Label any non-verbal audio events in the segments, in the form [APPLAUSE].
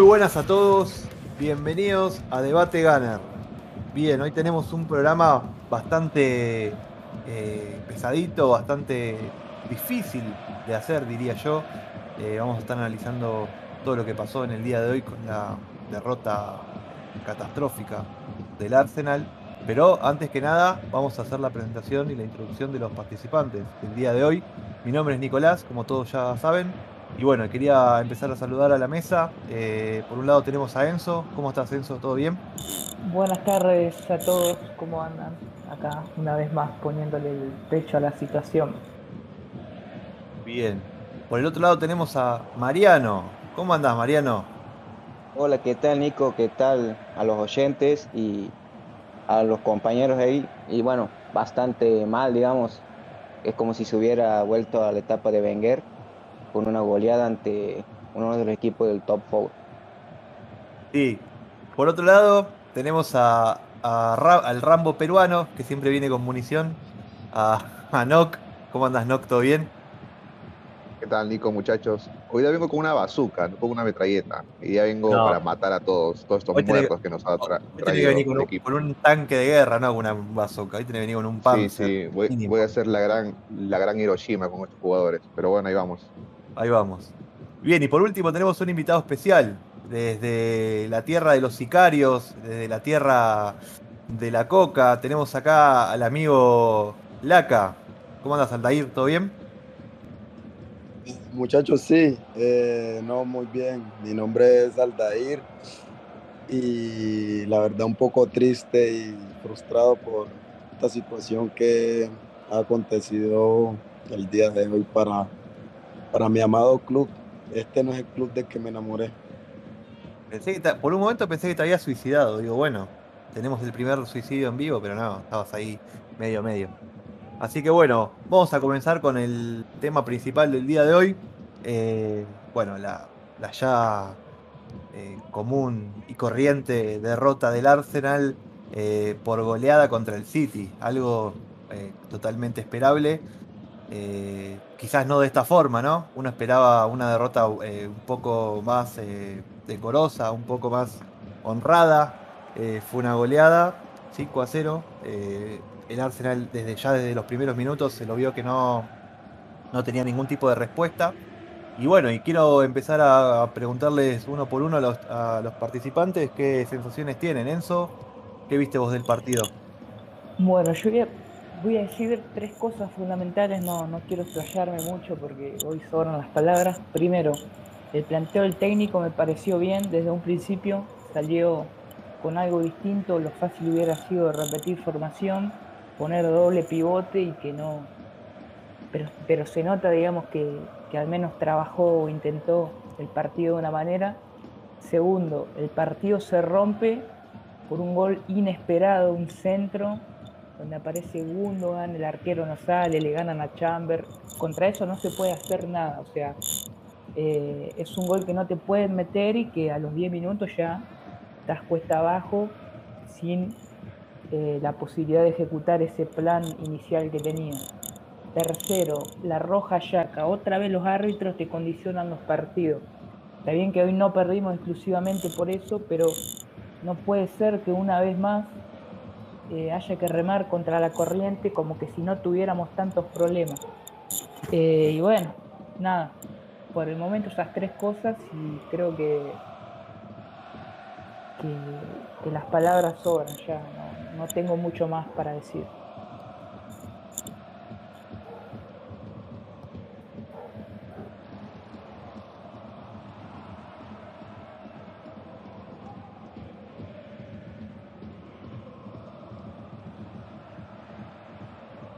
Muy buenas a todos, bienvenidos a Debate Gunner. Bien, hoy tenemos un programa bastante eh, pesadito, bastante difícil de hacer, diría yo. Eh, vamos a estar analizando todo lo que pasó en el día de hoy con la derrota catastrófica del Arsenal. Pero antes que nada, vamos a hacer la presentación y la introducción de los participantes del día de hoy. Mi nombre es Nicolás, como todos ya saben, y bueno, quería empezar a saludar a la mesa. Eh, por un lado tenemos a Enzo. ¿Cómo estás, Enzo? ¿Todo bien? Buenas tardes a todos. ¿Cómo andan? Acá, una vez más, poniéndole el pecho a la situación. Bien. Por el otro lado tenemos a Mariano. ¿Cómo andas, Mariano? Hola, ¿qué tal, Nico? ¿Qué tal a los oyentes y a los compañeros ahí? Y bueno, bastante mal, digamos. Es como si se hubiera vuelto a la etapa de Wenger con una goleada ante uno de los equipos del top 4. Y por otro lado, tenemos a, al Rambo peruano, que siempre viene con munición, a, a Nock. ¿Cómo andas, Nock? ¿Todo bien? ¿Qué tal, Nico, muchachos? Hoy ya vengo con una bazooka, no con una metralleta. Y ya vengo para matar a todos, todos estos muertos que, nos ha traído. Tiene que venir con un, con un, tanque de guerra, no con una bazooka. Hoy tiene que venir con un panzer. Sí, sí, voy, voy, a hacer la gran, la gran Hiroshima con estos jugadores. Pero bueno, ahí vamos. Ahí vamos. Bien, y por último tenemos un invitado especial. Desde la tierra de los sicarios, desde la tierra de la coca, tenemos acá al amigo Laca. ¿Cómo andas, Aldair? ¿Todo bien? Muchachos, sí, eh, no, muy bien. Mi nombre es Aldair y la verdad un poco triste y frustrado por esta situación que ha acontecido el día de hoy para para mi amado club. Este no es el club del que me enamoré. Pensé que por un momento pensé que te había suicidado. Digo, bueno, tenemos el primer suicidio en vivo, pero no, estabas ahí medio medio. Así que bueno, vamos a comenzar con el tema principal del día de hoy. Eh, bueno, la, ya eh, común y corriente derrota del Arsenal eh, por goleada contra el City. Algo totalmente esperable. Eh, quizás no de esta forma, ¿no? Uno esperaba una derrota eh, un poco más eh, decorosa, un poco más honrada. fue una goleada, 5 a 0. el Arsenal desde ya desde los primeros minutos se lo vio que no, no tenía ningún tipo de respuesta. Y bueno, y quiero empezar a preguntarles uno por uno a los, participantes qué sensaciones tienen. Enzo, ¿qué viste vos del partido? Bueno, yo voy a decir tres cosas fundamentales, no, no quiero explayarme mucho porque hoy sobran las palabras. Primero, el planteo del técnico me pareció bien desde un principio, salió con algo distinto, lo fácil hubiera sido repetir formación, poner doble pivote y que no... Pero, pero se nota, digamos, que, que al menos trabajó o intentó el partido de una manera. Segundo, el partido se rompe por un gol inesperado, un centro donde aparece Gundogan, el arquero no sale, le ganan a Chamber. Contra eso no se puede hacer nada, o sea, eh, es un gol que no te pueden meter y que a los 10 minutos ya estás cuesta abajo sin eh, la posibilidad de ejecutar ese plan inicial que tenía. Tercero, la roja yaca. Otra vez los árbitros te condicionan los partidos. Está bien que hoy no perdimos exclusivamente por eso, pero no puede ser que una vez más eh, haya que remar contra la corriente como que si no tuviéramos tantos problemas. Eh, y bueno, nada, por el momento esas tres cosas y creo que, que, las palabras sobran ya, no tengo mucho más para decir.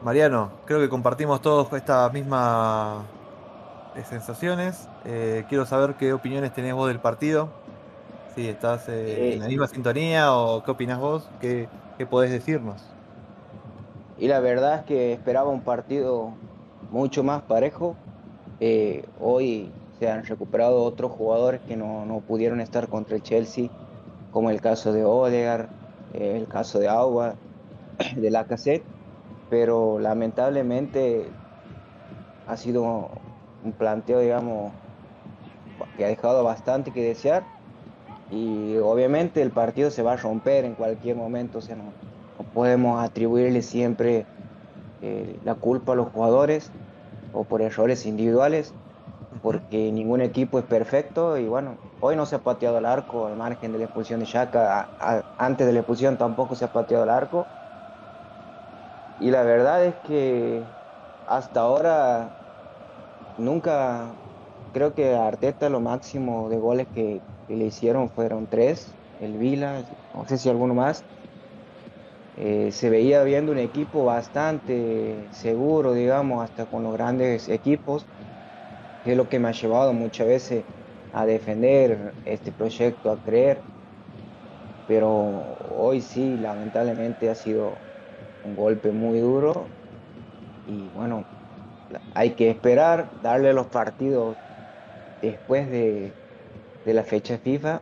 Mariano, creo que compartimos todos estas mismas eh, sensaciones. Eh, quiero saber qué opiniones tenés vos del partido. Si estás eh, en la misma sintonía o qué opinás vos, qué, podés decirnos. Y la verdad es que esperaba un partido mucho más parejo. hoy se han recuperado otros jugadores que no, no, pudieron estar contra el Chelsea, como el caso de Odegaard, el caso de Agua, [COUGHS] de la cassette pero lamentablemente ha sido un planteo, digamos, que ha dejado bastante que desear y obviamente el partido se va a romper en cualquier momento, o sea, no, podemos atribuirle siempre eh, la culpa a los jugadores o por errores individuales, porque ningún equipo es perfecto y bueno, hoy no se ha pateado el arco al margen de la expulsión de Shaka, antes de la expulsión tampoco se ha pateado el arco. Y la verdad es que hasta ahora nunca creo que Arteta lo máximo de goles que, le hicieron fueron tres, el Vila, no sé si alguno más. Eh, se veía viendo un equipo bastante seguro, digamos, hasta con los grandes equipos, que es lo que me ha llevado muchas veces a defender este proyecto, a creer. Pero hoy sí, lamentablemente ha sido un golpe muy duro y bueno, hay que esperar, darle los partidos después de, la fecha FIFA,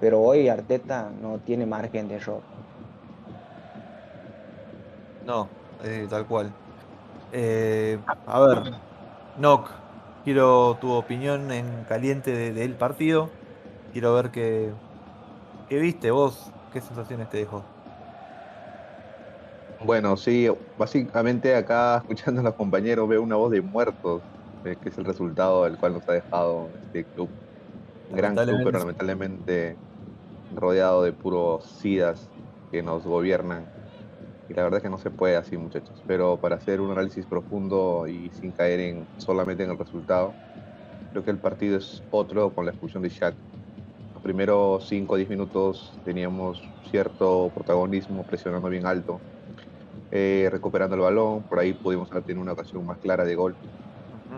pero hoy Arteta no tiene margen de error. No, eh, tal cual. Eh, a ver, Nock, quiero tu opinión en caliente del partido. Quiero ver qué, qué viste vos, qué sensaciones te dejó. Bueno, sí, básicamente acá escuchando a los compañeros veo una voz de muertos, eh, que es el resultado del cual nos ha dejado este club. Gran club, pero lamentablemente rodeado de puros SIDAS que nos gobiernan. Y la verdad es que no se puede así, muchachos. Pero para hacer un análisis profundo y sin caer en solamente en el resultado, creo que el partido es otro con la expulsión de Shaq. Los primeros 5 o 10 minutos teníamos cierto protagonismo presionando bien alto eh, recuperando el balón, por ahí pudimos haber tenido una ocasión más clara de gol.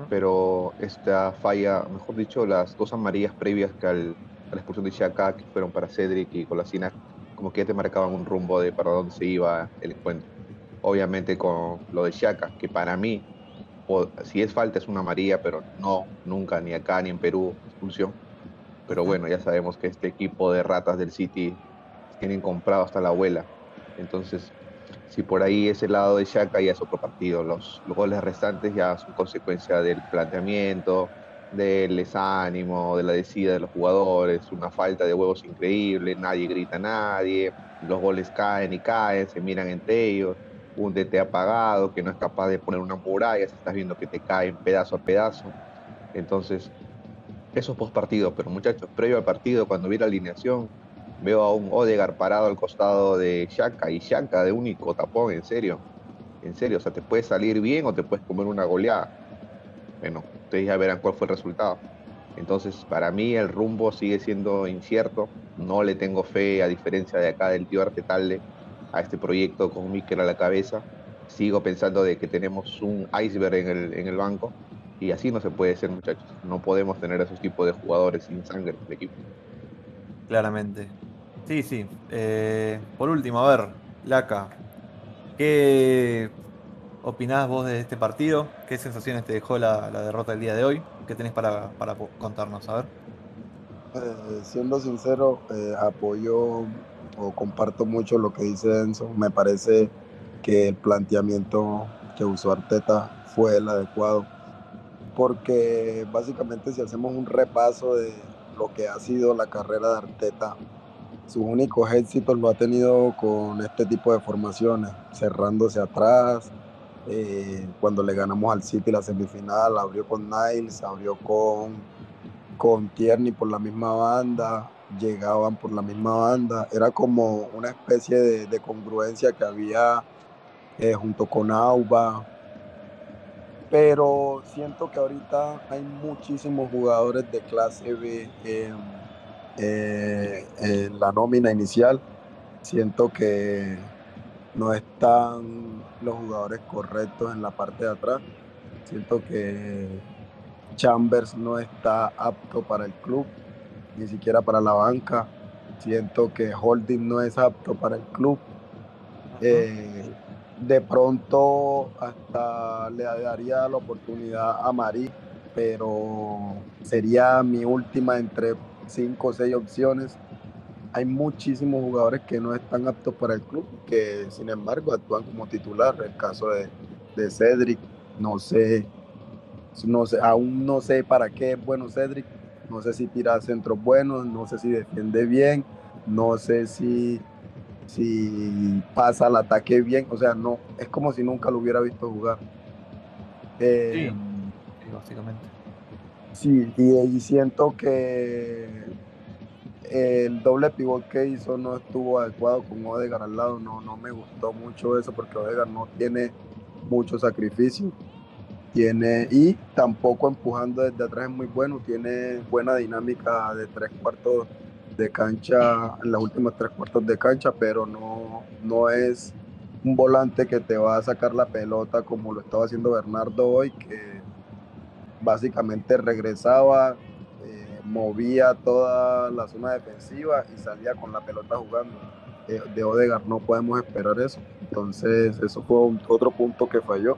Pero esta falla, mejor dicho, las dos amarillas previas que al, a la expulsión de Chaka, que fueron para Cedric y Colasina, como que ya te marcaban un rumbo de para dónde se iba el encuentro. Obviamente con lo de Chaka, que para mí, si es falta es una amarilla, pero no, nunca, ni acá ni en Perú, expulsión. Pero bueno, ya sabemos que este equipo de ratas del City tienen comprado hasta la abuela. Entonces, si por ahí ese lado de Shaka ya es otro partido. Los, goles restantes ya son consecuencia del planteamiento, del desánimo, de la decida de los jugadores, una falta de huevos increíble, nadie grita a nadie, los goles caen y caen, se miran entre ellos, un DT apagado que no es capaz de poner una muralla, se estás viendo que te caen pedazo a pedazo. Entonces, eso es post pero muchachos, previo al partido, cuando vi la alineación, Veo a un Odegar parado al costado de Shaka y Shaka de único tapón, en serio. En serio, o sea, te puede salir bien o te puedes comer una goleada. Bueno, ustedes ya verán cuál fue el resultado. Entonces, para mí el rumbo sigue siendo incierto. No le tengo fe, a diferencia de acá del tío Artetalde, a este proyecto con Mikel a la cabeza. Sigo pensando de que tenemos un iceberg en el, en el banco y así no se puede ser, muchachos. No podemos tener esos tipos de jugadores sin sangre en el equipo. Claramente. Sí, sí. Eh, por último, a ver, Laca, ¿qué opinás vos de este partido? ¿Qué sensaciones te dejó la, derrota del día de hoy? ¿Qué tenés para, contarnos? A ver. Eh, siendo sincero, eh, apoyo o comparto mucho lo que dice Enzo. Me parece que el planteamiento que usó Arteta fue el adecuado. Porque básicamente si hacemos un repaso de lo que ha sido la carrera de Arteta sus únicos éxitos lo ha tenido con este tipo de formaciones, cerrándose atrás. Eh, cuando le ganamos al City la semifinal, abrió con Niles, abrió con, con Tierney por la misma banda, llegaban por la misma banda. Era como una especie de, congruencia que había eh, junto con Auba. Pero siento que ahorita hay muchísimos jugadores de clase B. Eh, en la nómina inicial. Siento que no están los jugadores correctos en la parte de atrás. Siento que Chambers no está apto para el club, ni siquiera para la banca. Siento que Holding no es apto para el club. Eh, de pronto hasta le daría la oportunidad a Marí, pero sería mi última entre cinco o seis opciones. Hay muchísimos jugadores que no están aptos para el club, que sin embargo actúan como titular. El caso de, de Cedric, no sé, no sé, aún no sé para qué es bueno Cedric, No sé si tira centros buenos, no sé si defiende bien, no sé si, si pasa el ataque bien. O sea, no, es como si nunca lo hubiera visto jugar. Eh, sí, básicamente. Sí, y, siento que el doble pivot que hizo no estuvo adecuado con Odegar al lado. No, no me gustó mucho eso porque Odegar no tiene mucho sacrificio. Tiene, y tampoco empujando desde atrás es muy bueno, tiene buena dinámica de tres cuartos de cancha, en las últimas tres cuartos de cancha, pero no, no es un volante que te va a sacar la pelota como lo estaba haciendo Bernardo hoy, que básicamente regresaba, eh, movía toda la zona defensiva y salía con la pelota jugando. Eh, de Odegar no podemos esperar eso. Entonces, eso fue otro punto que falló.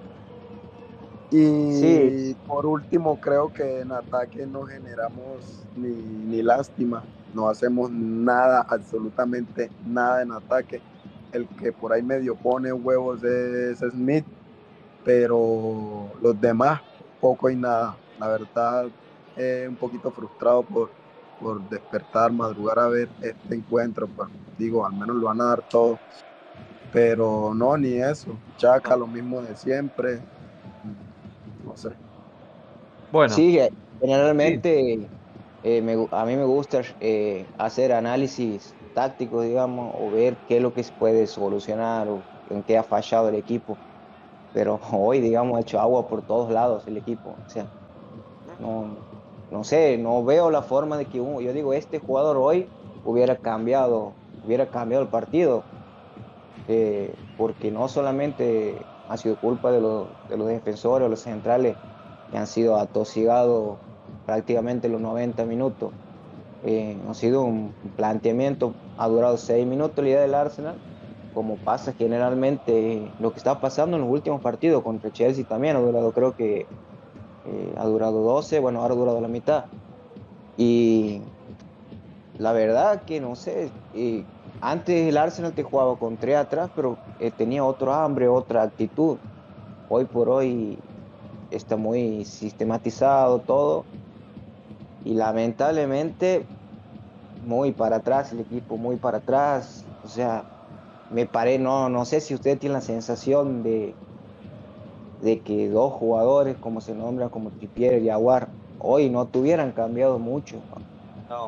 Y por último, creo que en ataque no generamos ni, ni, lástima, no hacemos nada, absolutamente nada en ataque. El que por ahí medio pone huevos es Smith, pero los demás, poco y nada. La verdad, eh, un poquito frustrado por, por despertar, madrugar a ver este encuentro. Pues digo, al menos lo van a dar todo. Pero no, ni eso. Chaca, lo mismo de siempre no sé. Bueno. Sí, generalmente eh, a mí me gusta eh, hacer análisis tácticos, digamos, o ver qué es lo que se puede solucionar o en qué ha fallado el equipo. Pero hoy, digamos, ha hecho agua por todos lados el equipo. O sea, no, no sé, no veo la forma de que yo digo, este jugador hoy hubiera cambiado, hubiera cambiado el partido. Eh, porque no solamente ha sido culpa de, los, de los defensores o los centrales que han sido atosigados prácticamente los 90 minutos. Eh, ha sido un planteamiento, ha durado 6 minutos la idea del Arsenal, como pasa generalmente lo que está pasando en los últimos partidos contra Chelsea también, ha durado creo que eh, ha durado 12, bueno, ahora ha durado la mitad. Y la verdad que no sé, eh, antes el Arsenal te jugaba con tres atrás, pero eh, tenía otro hambre, otra actitud. Hoy por hoy está muy sistematizado todo y lamentablemente muy para atrás el equipo, muy para atrás. O sea, me paré, no, no sé si usted tiene la sensación de, de que dos jugadores, como se nombran, como Trippier y Aguar, hoy no tuvieran cambiado mucho.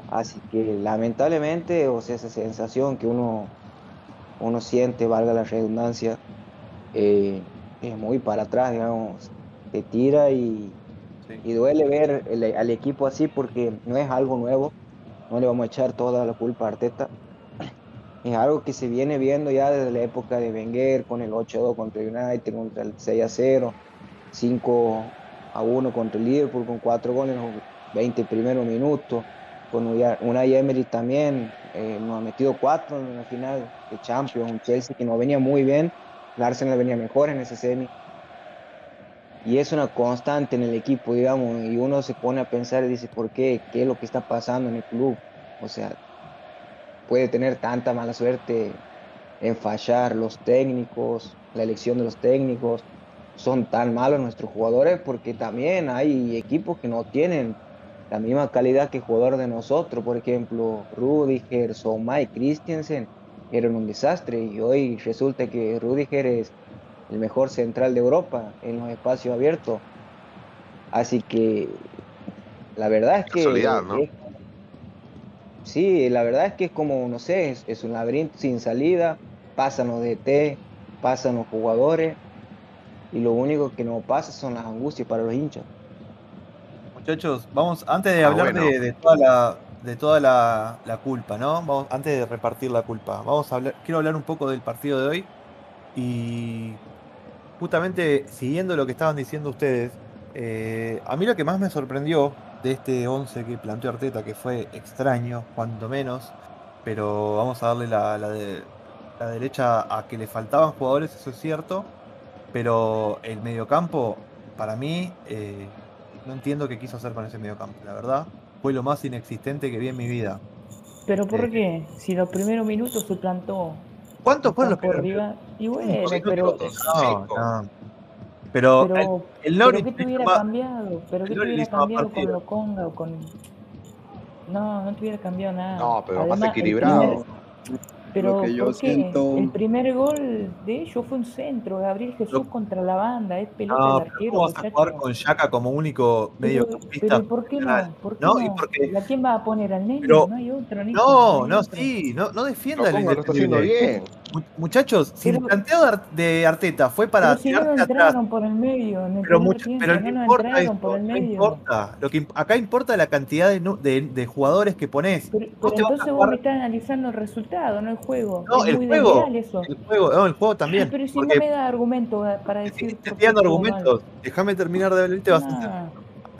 Así que lamentablemente, o sea, esa sensación que uno, uno siente, valga la redundancia, eh, es muy para atrás, digamos, te tira y, y duele ver al equipo así porque no es algo nuevo, no le vamos a echar toda la culpa a Arteta. Es algo que se viene viendo ya desde la época de Wenger con el 8-2 contra United, contra el 6-0, 5-1 contra el Liverpool con 4 goles en los 20 primeros minutos con una Emery también eh, nos ha metido cuatro en la final de Champions, un Chelsea que no venía muy bien, el Arsenal venía mejor en ese semi. Y es una constante en el equipo, digamos, y uno se pone a pensar y dice, ¿por qué? ¿Qué es lo que está pasando en el club? O sea, puede tener tanta mala suerte en fallar los técnicos, la elección de los técnicos, son tan malos nuestros jugadores porque también hay equipos que no tienen la misma calidad que jugador de nosotros, por ejemplo, Rudiger, Mike Christensen, eran un desastre y hoy resulta que Rudiger es el mejor central de Europa en los espacios abiertos. Así que la verdad es que... ¿no? Sí, la verdad es que es como, no sé, es, un laberinto sin salida, pasan los DT, pasan los jugadores y lo único que no pasa son las angustias para los hinchas muchachos, vamos, antes de ah, hablar de, toda la, de toda la, culpa, ¿no? Vamos, antes de repartir la culpa, vamos a hablar, quiero hablar un poco del partido de hoy. Y justamente siguiendo lo que estaban diciendo ustedes, eh, a mí lo que más me sorprendió de este 11 que planteó Arteta, que fue extraño, cuanto menos, pero vamos a darle la, de, la derecha a que le faltaban jugadores, eso es cierto, pero el mediocampo, para mí, eh, no entiendo qué quiso hacer con ese mediocampo, la verdad. Fue lo más inexistente que vi en mi vida. ¿Pero por eh, qué? Si los primeros minutos se plantó. ¿Cuántos fueron los primeros Y bueno, pero. No, no. Pero, pero, el, el pero ¿qué te hubiera cambiado? ¿Pero qué te hubiera cambiado con Loconga o con.? No, no te hubiera cambiado nada. No, pero más Además, el equilibrado. primer- Pero que yo siento- El primer gol de ellos fue un centro, Gabriel Jesús Lo- contra la banda, es pelota No, del arquero, ¿cómo vas a jugar con Yaka como único Pero, mediocampista? pero ¿y ¿por qué no? ¿Por qué No, no? y porque- ¿A quién va a poner al nene? Pero- no hay otro, Nico, No, hay no, otro. sí, no, no defienda Lo el lo haciendo indefendible. bien. Mu- Muchachos, si el planteo de Ar- de Arteta fue para Pero si no tirarte atrás, entraron por el medio, en el pero, mucho, tiempo, pero no no importa entraron eso, por el no medio. importa. Lo que, acá importa la cantidad de, de, de jugadores que pones. Pero, entonces vos me estás analizando el resultado, no el juego. No, es el muy juego, eso. el juego, no, el juego también. pero si no me da argumento eh, para decir. te estoy dando argumentos. Déjame terminar de hablar te vas a. Ah,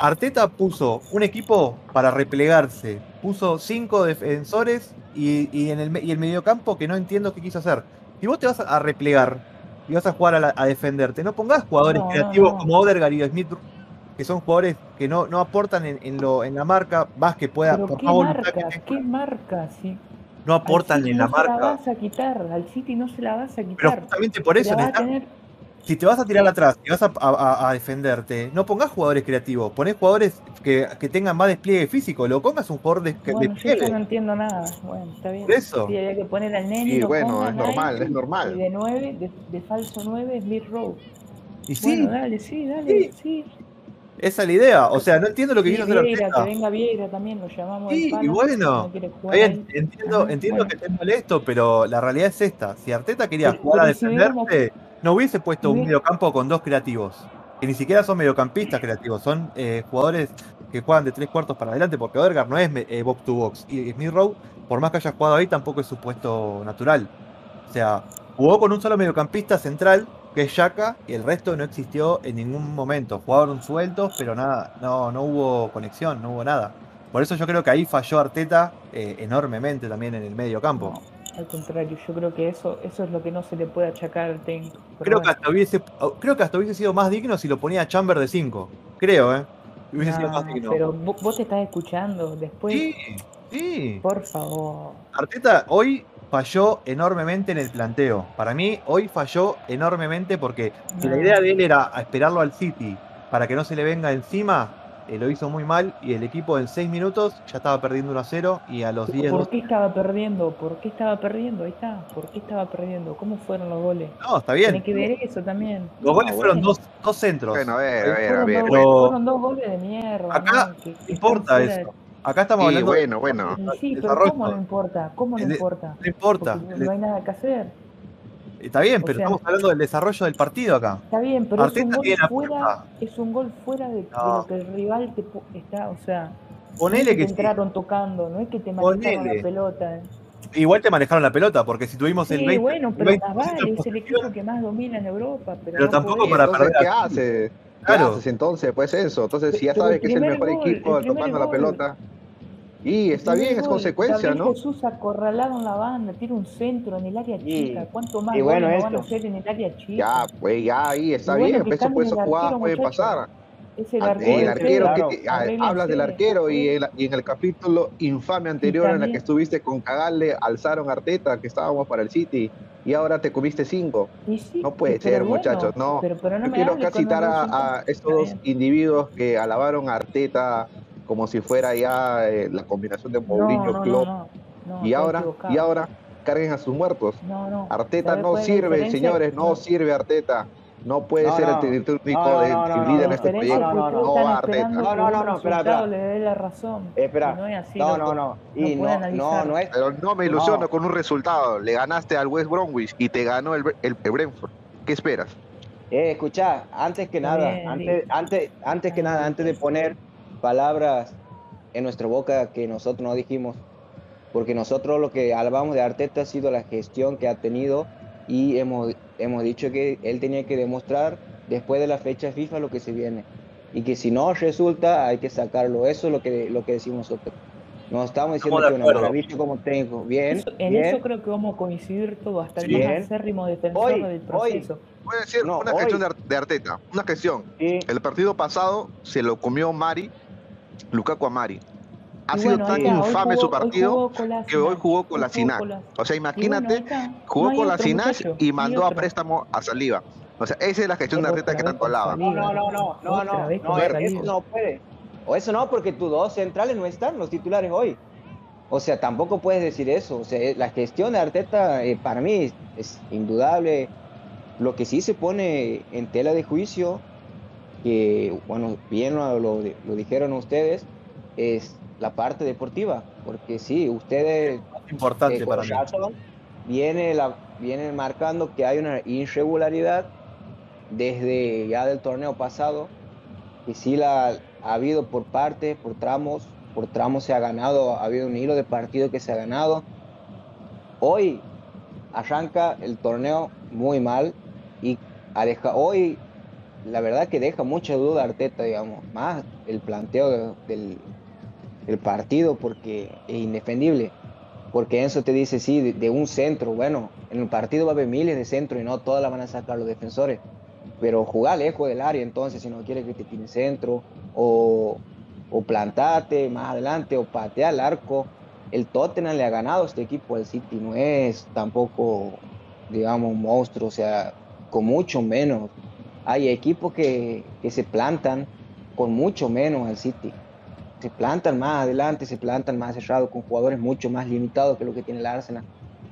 Arteta puso un equipo para replegarse. Puso cinco defensores y, y en el, y el mediocampo que no entiendo qué quiso hacer. Si vos te vas a replegar y vas a jugar a, la- a defenderte, no pongas jugadores No, creativos no. como Odegaard y Smith, que son jugadores que no, no aportan en, en lo, en la marca más que pueda. pero por ¿qué que marca? ¿Qué marca? No aportan en la no se la marca. vas a quitar, al City no se la vas a Pero quitar. justamente por eso la va a necesitas- tener si te vas a tirar atrás y vas a, a- a- a defenderte, no pongas jugadores creativos, ponés jugadores que, que tengan más despliegue físico, lo pongas un jugador de, de Bueno, yo despliegue. no entiendo nada. Bueno, está bien. Por eso. Sí, había que poner al nene. Y lo bueno, es normal, ahí, es normal. Y de 9, de, de falso 9, Smith Rowe. Y sí, Bueno, dale, sí, dale, sí. esa es la idea. O sea, no entiendo lo que Sí, quiso hacer Vieira, que venga Vieira también, lo llamamos Sí, y bueno, no jugar Ahí entiendo, Ajá, entiendo bueno. que estés molesto, pero la realidad es esta. Si Arteta quería Pero- jugar a pero si defenderse, no hubiese puesto un mediocampo con dos creativos. Que ni siquiera son mediocampistas creativos, son eh, jugadores que juegan de tres cuartos para adelante, porque Odegaard no es eh, box to box. Y Smith Rowe, por más que haya jugado ahí, tampoco es su puesto natural. O sea, jugó con un solo mediocampista central, que es Yaka, y el resto no existió en ningún momento. Jugaron sueltos, pero nada, no, no hubo conexión, no hubo nada. Por eso yo creo que ahí falló Arteta eh, enormemente también en el medio campo. No, al contrario, yo creo que eso, eso es lo que no se le puede achacar al técnico. Creo que, hasta hubiese, creo que hasta hubiese sido más digno si lo ponía a Chamber de 5. Creo, ¿eh? Hubiese sido más no, digno. pero vos, vos te estás escuchando después. Sí, sí. Por favor. Arteta hoy falló enormemente en el planteo. Para mí, hoy falló enormemente porque si la No. idea de él era esperarlo al City para que no se le venga encima, eh, lo hizo muy mal y el equipo en 6 minutos ya estaba perdiendo 1 a 0 y a los 10 ¿Por qué estaba perdiendo? ¿Por qué estaba perdiendo? Ahí está. ¿Por qué estaba perdiendo? ¿Cómo fueron los goles? No, está bien. Tiene que ver eso también. Los goles No, fueron bueno. dos, dos centros. Bueno, a ver, a ver, a Fueron, ver. dos, Pero- fueron dos goles de mierda. Acá ¿no? Que- que importa de- eso. Acá estamos hablando bueno, bueno. Y sí, pero. ¿cómo no importa? ¿Cómo no importa? No importa. Porque no hay nada que hacer. Está bien, o pero sea- estamos hablando del desarrollo del partido acá. Está bien, pero es un gol fuera, es un gol fuera de, lo que el rival te está, o sea, no es Ponele que que te sí. entraron tocando, no es que te manejaron Ponele. la pelota. ¿eh? Igual te manejaron la pelota, porque si tuvimos el Sí, 20, bueno, el pero 20% más vale, de es el equipo que más domina en Europa. Pero, Pero no tampoco podés. para entonces, perder ¿qué haces? ¿Qué Claro. haces entonces? Pues eso. Entonces, si ya sabes el que es el mejor gol, equipo el tocando la pelota. Y está El bien, es consecuencia, ¿no? Jesús acorralado en la banda, tira un centro en el área Y- chica. ¿Cuánto más y bueno, no van a esto. hacer en el área chica? Ya, pues ya ahí está bueno, bien. Pues eso, el muchacho. pasar. Es el Ah, arquero. El arquero, claro. que, ah, hablas del arquero y, el- y en el capítulo infame anterior en la también- que estuviste con Cagale, alzaron a Arteta, que estábamos para el City, y ahora te comiste cinco. Sí, No puede ser, bueno, muchachos, no. Pero, pero no Yo me quiero acá citar a, a estos dos individuos que alabaron a Arteta como si fuera ya eh, la combinación de Mourinho, no, no, Klopp, no, no, y ahora, equivocado. y ahora carguen a sus muertos. No, no. Arteta ¿Sabes no sirve, señores, no, sirve Arteta. No puede No, ser no. el, técnico No, de- no, el no, líder no, en este proyecto. no, no, Arteta. esperando No, no, no, no, espera, espera. le dé la razón. Espera. No es así, No, no, no. Y no, no, no es. Pero no me ilusiono No. con un resultado. Le ganaste al West Bromwich y te ganó el, el, el Brentford. ¿Qué esperas? Eh, escucha, antes que nada, bien, antes, antes, antes que nada, antes de poner palabras en nuestra boca que nosotros no dijimos, porque nosotros lo que alabamos de Arteta ha sido la gestión que ha tenido y hemos, hemos dicho que él tenía que demostrar después de la fecha FIFA lo que se viene y que si no resulta hay que sacarlo. Eso es lo que, lo que decimos nosotros. No estamos diciendo Estamos que una maravilla como técnico. Bien, en bien. eso creo que vamos a coincidir todos, hasta el Bien. más acérrimo defensor Hoy, del hoy. proceso. Voy a decir No, una hoy- gestión de Arteta. Una gestión. Sí, El partido pasado se lo comió Mari, Lukaku a Mari. Ha Y sido bueno, tan infame jugó- su partido que hoy jugó con la Sinac. O sea, bueno, imagínate, jugó no con la Sinac y mandó a préstamo a Saliva. O sea, esa es la gestión de Arteta que tanto. Saliva. No, no, no, no, no, no, no, eso no puede. O eso no, porque tus dos centrales no están, los titulares hoy. O sea, tampoco puedes decir eso. O sea, la gestión de Arteta eh, para mí es, indudable. Lo que sí se pone en tela de juicio, que, bueno, bien lo, lo, dijeron ustedes, es la parte deportiva. Porque sí, ustedes... importante para mí. Viene, la, viene marcando que hay una irregularidad desde ya del torneo pasado, que sí la ha habido por partes, por tramos, por tramos se ha ganado, ha habido un hilo de partido que se ha ganado. Hoy arranca el torneo muy mal y hoy la verdad que deja mucha duda Arteta, digamos, más el planteo del, partido porque es indefendible. Porque eso te dice, sí, de, un centro, bueno, en el partido va a haber miles de centros y no todas las van a sacar los defensores pero jugar lejos del área entonces si no quiere que te tiene centro o, o plantate más adelante o patea al arco. El Tottenham le ha ganado a este equipo, el City no es tampoco, digamos, un monstruo, o sea, con mucho menos. Hay equipos que, que se plantan con mucho menos al City. Se plantan más adelante, se plantan más cerrados con jugadores mucho más limitados que lo que tiene el Arsenal.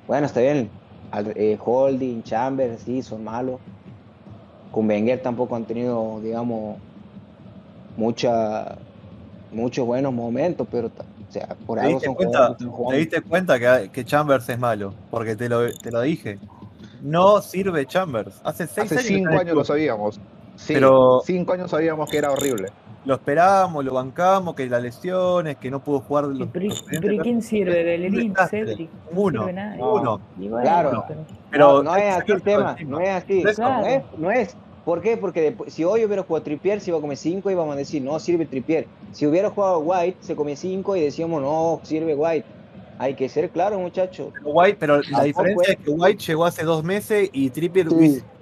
Bueno, está bien, eh, Holding, Chambers, sí, son malos, con Wenger tampoco han tenido, digamos, mucha, muchos buenos momentos, pero o sea, por algo son cuenta, ¿Te diste cuenta que, Chambers es malo? Porque te lo, te lo dije. No sirve Chambers. Hace seis Hace cinco años lo sabíamos. pero cinco años sabíamos que era horrible. Lo esperábamos, lo bancamos, que las lesiones, que no pudo jugar. Los, pero, pero ¿quién sirve? ¿Bellerín, Cedric? Uno. Uno. claro. Pero, no, es así el tema. No es así. No, es, no es ¿Por qué? Porque si hoy hubiera jugado Tripier, se iba a comer 5 y íbamos a decir, no sirve Tripier. Si hubiera jugado White, se comía 5 y decíamos, no sirve White. Hay que ser claro, muchachos. White, pero la diferencia es que White llegó hace dos meses y Trippier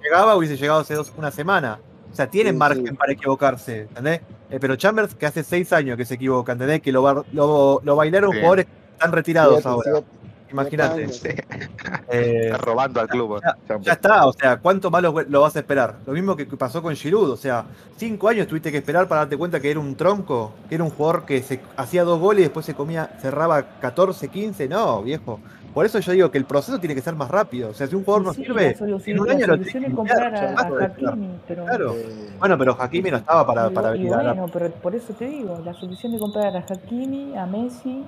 llegaba, hubiese llegado hace dos, una semana. O sea, tienen margen para equivocarse, ¿entendés? Eh, pero Chambers, que hace seis años que se equivoca, ¿entendés? Que lo, lo, bailaron jugadores que están retirados ahora. Imagínate. Eh, robando al club. Ya, está, o sea, ¿cuánto malo lo vas a esperar? Lo mismo que pasó con Giroud, o sea, cinco años tuviste que esperar para darte cuenta que era un tronco, que era un jugador que se hacía dos goles y después se comía, cerraba 14, 15, no, viejo. Por eso yo digo que el proceso tiene que ser más rápido. O sea, si un jugador no sirve, en un año lo tiene que comprar a, Hakimi, pero... Claro. Bueno, pero Hakimi no estaba para, para venir Bueno, pero por eso te digo, la solución de comprar a Hakimi, a Messi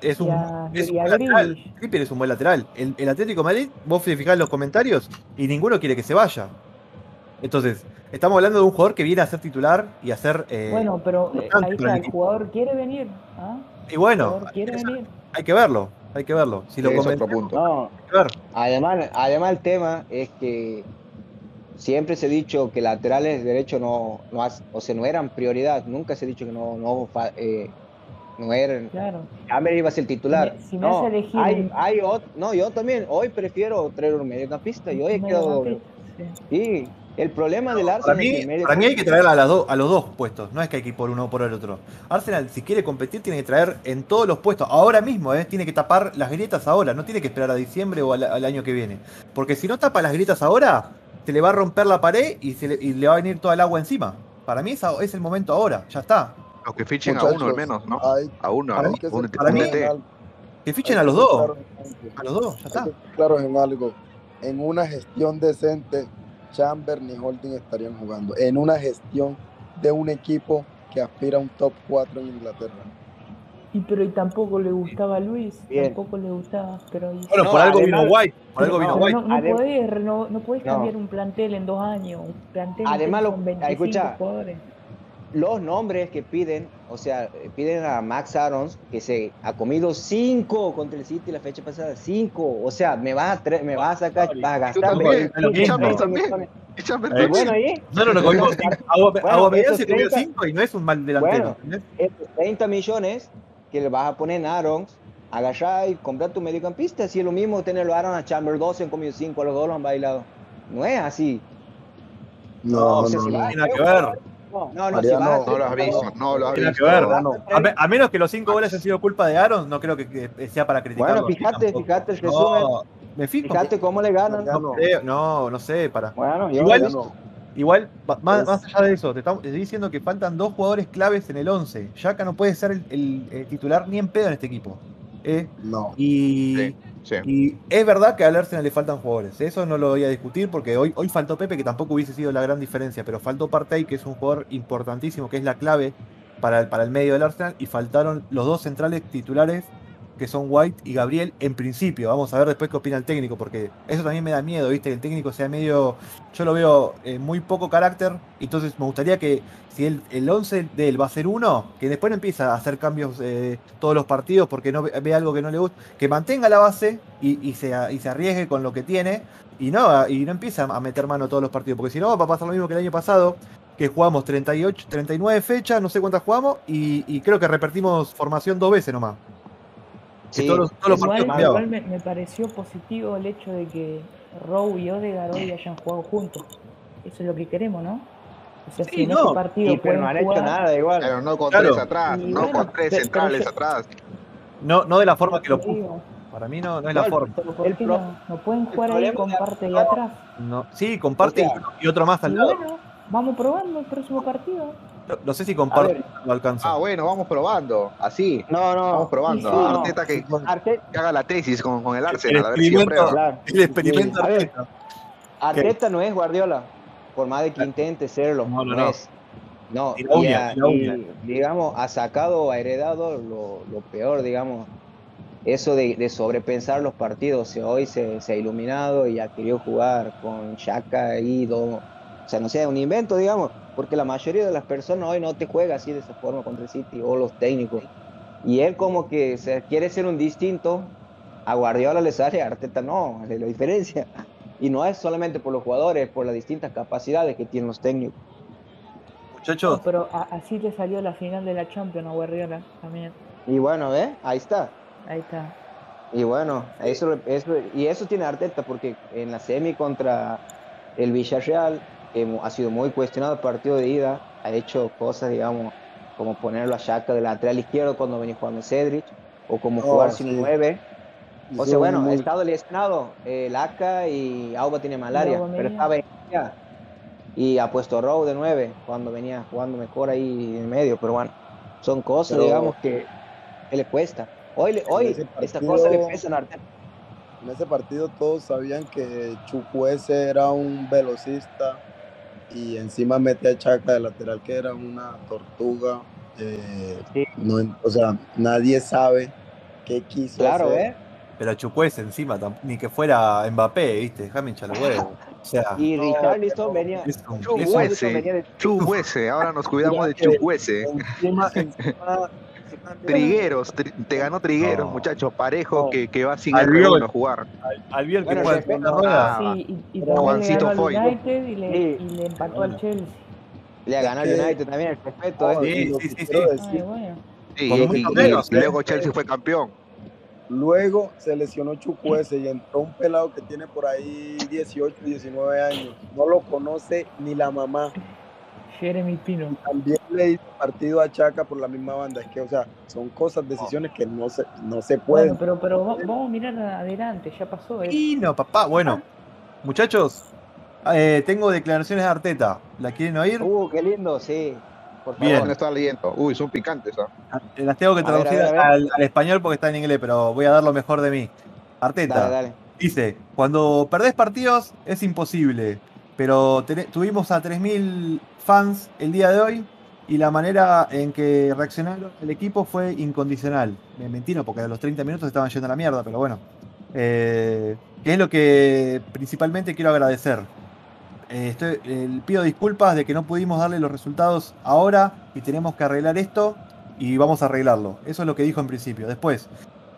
es un, es un buen lateral. es un buen lateral. El, el Atlético Madrid, vos fijás los comentarios y ninguno quiere que se vaya. Entonces, estamos hablando de un jugador que viene a ser titular y a ser. Eh, bueno, pero eh, ahí está, el jugador quiere venir. ¿ah? Y bueno, hay que verlo, hay que verlo. Si lo es otro punto. Además, además, el tema es que siempre se ha dicho que laterales derechos no, no, o sea, no eran prioridad. Nunca se ha dicho que no, no eh, no eran. Claro. Amber iba a ser titular. Si me, no, hay, hay no, yo también. Hoy prefiero traer un mediocampista y hoy he quedado. Sí. El problema del Arsenal. Para mí, para mí hay que traer a, las a los dos puestos. No es que hay que ir por uno o por el otro. Arsenal, si quiere competir, tiene que traer en todos los puestos. Ahora mismo, ¿eh? Tiene que tapar las grietas ahora. No tiene que esperar a diciembre o al, año que viene. Porque si no tapa las grietas ahora, se le va a romper la pared y, se le, y le va a venir toda el agua encima. Para mí es, es el momento ahora. Ya está. Los que fichen a uno al menos, ¿no? a uno, a que, un, que fichen a los dos. A los dos, ya está. Claro, en algo. En una gestión decente, Chamber ni Holding estarían jugando. En una gestión de un equipo que aspira a un top 4 en Inglaterra. Y pero y tampoco le gustaba a Luis, tampoco le gustaba, pero Bueno, por algo vino White, por algo vino White. No, podés, no, no podés cambiar un plantel en dos años, un plantel Además, con 25 jugadores los nombres que piden, o sea, piden a Max Arons, que se ha comido cinco contra el City la fecha pasada, cinco, o sea, me vas a, me vas a sacar, vas a gastar. también. Bueno, ahí. No, no, no, comimos Agua Media se comió cinco y no es un mal delantero. Bueno, estos 30 millones que le vas a poner en Arons, agarrar y comprar tu mediocampista, si es lo mismo tenerlo a Aaron a Chamber 12 han comido cinco, los dos lo han bailado. No es así. No, no, no, no, tiene que ver. No, no, no, no, lo has visto, no lo has visto. A, menos que los cinco goles hayan sido culpa de Aaron, no creo que, sea para criticar. Bueno, fíjate, fíjate el resumen. me fijo. Fíjate cómo le ganan. No, no, sé, para. Bueno, igual, Igual, más, allá de eso, te, estoy diciendo que faltan dos jugadores claves en el 11. Yaka no puede ser el, titular ni en pedo en este equipo. ¿eh? No. Y, y, es verdad que al Arsenal le faltan jugadores. Eso no lo voy a discutir porque hoy, hoy faltó Pepe, que tampoco hubiese sido la gran diferencia, pero faltó Partey, que es un jugador importantísimo, que es la clave para el, para el medio del Arsenal. Y faltaron los dos centrales titulares que son White y Gabriel en principio. Vamos a ver después qué opina el técnico, porque eso también me da miedo, ¿viste? Que el técnico sea medio. Yo lo veo eh, muy poco carácter, entonces me gustaría que si el, el 11 de él va a ser uno, que después no empieza a hacer cambios eh, todos los partidos porque no ve, algo que no le gusta, que mantenga la base y, se, y se arriesgue con lo que tiene y no, y no empieza a meter mano todos los partidos, porque si no va a pasar lo mismo que el año pasado, que jugamos 38, 39 fechas, no sé cuántas jugamos, y, y creo que repetimos formación dos veces nomás igual, me, pareció positivo el hecho de que Rowe y Odegaard hoy hayan jugado juntos. Eso es lo que queremos, ¿no? O sea, si en ese partido pero no han hecho nada igual. Pero no con tres atrás, no con tres centrales atrás. No, no de la forma que lo puso. Para mí no, no es la forma. no, pueden jugar ahí con parte de atrás? No, sí, con parte y otro más al lado. Bueno, vamos probando el próximo partido. No, sé si comparte lo alcanza. Ah, bueno, vamos probando. Así. No, no. Vamos probando. Arteta que, haga la tesis con, con el Arsenal. El experimento, el experimento Arteta. Arteta no es Guardiola. Por más de que intente serlo. No, no, no. Es. No, y, digamos, ha sacado, ha heredado lo, lo peor, digamos, eso de, de, sobrepensar los partidos. O sea, hoy se, se, ha iluminado y ha querido jugar con Shaka y o sea, no sea un invento, digamos, porque la mayoría de las personas hoy no te juega así de esa forma contra el City o los técnicos. Y él como que se quiere ser un distinto, a Guardiola le sale, a Arteta no, es la diferencia. Y no es solamente por los jugadores, por las distintas capacidades que tienen los técnicos. Muchachos. pero así le salió la final de la Champions a Guardiola también. Y bueno, ¿ves? Ahí está. Ahí está. Y bueno, eso, eso, y eso tiene Arteta, porque en la semi contra el Villarreal ha sido muy cuestionado el partido de ida, ha hecho cosas, digamos, como ponerlo a Shaka de lateral izquierdo cuando venía jugando Cedric, o como oh, jugar sin nueve. O sea, bueno, ha estado lesionado, eh, Laca y Auba tiene malaria, pero estaba en y ha puesto Rowe de nueve cuando venía jugando mejor ahí en medio, pero bueno, son cosas, digamos, que, le cuesta. Hoy, hoy esta cosa le pesa a Arteta. En ese partido todos sabían que Chukwese era un velocista, y encima mete a Chaca de lateral que era una tortuga. Eh, no, o sea, nadie sabe qué quiso claro, hacer. ¿eh? Pero Chupuese encima, ni que hinchar Mbappé, ¿viste? Déjame hinchar los huevos. O sea, y Richarlison venía. Chupuese, ahora nos cuidamos de Chupuese. Trigueros, te ganó Trigueros, muchachos, parejo que, que, va sin el a jugar. Al, bien que juega en la rueda. Sí, y, y Juancito al United y le, y le empató al Chelsea. Le ganado al United también, el respeto. ¿eh? Sí, sí, sí. sí. sí y, luego Chelsea fue campeón. Luego se lesionó Chucuese y entró un pelado que tiene por ahí 18, 19 años. No lo conoce ni la mamá. Jeremy Pino. También le hizo partido a Chaca por la misma banda. Es que, o sea, son cosas, decisiones que no se, no se pueden. pero, pero vamos a mirar adelante, ya pasó. no papá. Bueno, muchachos, eh, tengo declaraciones de Arteta. ¿La quieren oír? Uh, qué lindo, sí. Por favor, Bien. está leyendo. Uy, son picantes. ¿ah? Las tengo que traducir al, español porque está en inglés, pero voy a dar lo mejor de mí. Arteta dice: Cuando perdés partidos es imposible, pero tuvimos a 3.000 fans el día de hoy y la manera en que reaccionaron el equipo fue incondicional. Me mentira porque a los 30 minutos estaban yendo a la mierda, pero bueno. Eh, es lo que principalmente quiero agradecer. Eh, estoy, pido disculpas de que no pudimos darle los resultados ahora y tenemos que arreglar esto y vamos a arreglarlo. Eso es lo que dijo en principio. Después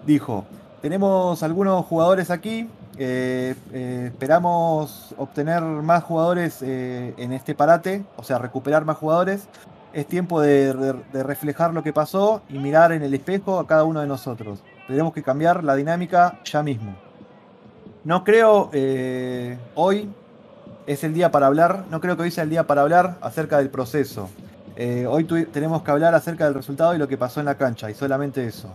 dijo, tenemos algunos jugadores aquí eh, eh, esperamos obtener más jugadores eh, en este parate, o sea, recuperar más jugadores. Es tiempo de, reflejar lo que pasó y mirar en el espejo a cada uno de nosotros. Tenemos que cambiar la dinámica ya mismo. No creo hoy es el día para hablar, no creo que hoy sea el día para hablar acerca del proceso. hoy tenemos que hablar acerca del resultado y lo que pasó en la cancha, y solamente eso.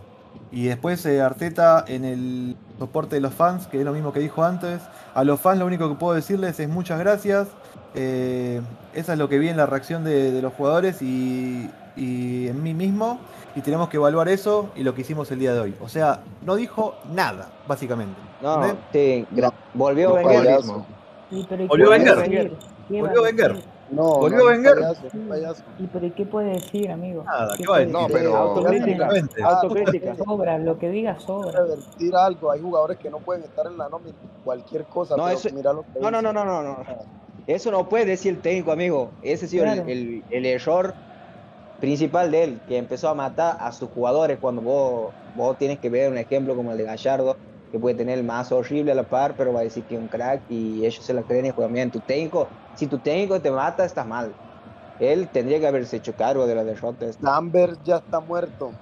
Y después eh, Arteta en el soporte de los fans, que es lo mismo que dijo antes. A los fans lo único que puedo decirles es muchas gracias. Eh, esa es lo que vi en la reacción de, de los jugadores y, y en mí mismo. Y tenemos que evaluar eso y lo que hicimos el día de hoy. O sea, no dijo nada, básicamente. No, ¿entendés? sí, volvió No, Wenger. payaso. ¿Y pero ¿y Volvió Wenger. Volvió a Wenger. No, Volvió no, Wenger. payaso, payaso. ¿Y pero ¿y qué puede decir, amigo? Nada, ¿Qué ¿qué va a decir? No, pero- Autocrítica. Autocrítica. [LAUGHS] Sobra, lo que diga sobra. revertir algo. Hay jugadores que no pueden estar en la nómina, cualquier cosa. No, pero eso- mira lo que No, no, no, no, no, no. Eso no puede decir el técnico, amigo. Ese ha sido el- Claro. el, el error principal de él, que empezó a matar a sus jugadores cuando vos, vos tienes que ver un ejemplo como el de Gallardo, que puede tener el más horrible a la par, pero va a decir que es un crack y ellos se la creen y juegan bien. Tu técnico, si tu técnico te mata, estás mal. Él tendría que haberse hecho cargo de la derrota. Lambert ya está muerto.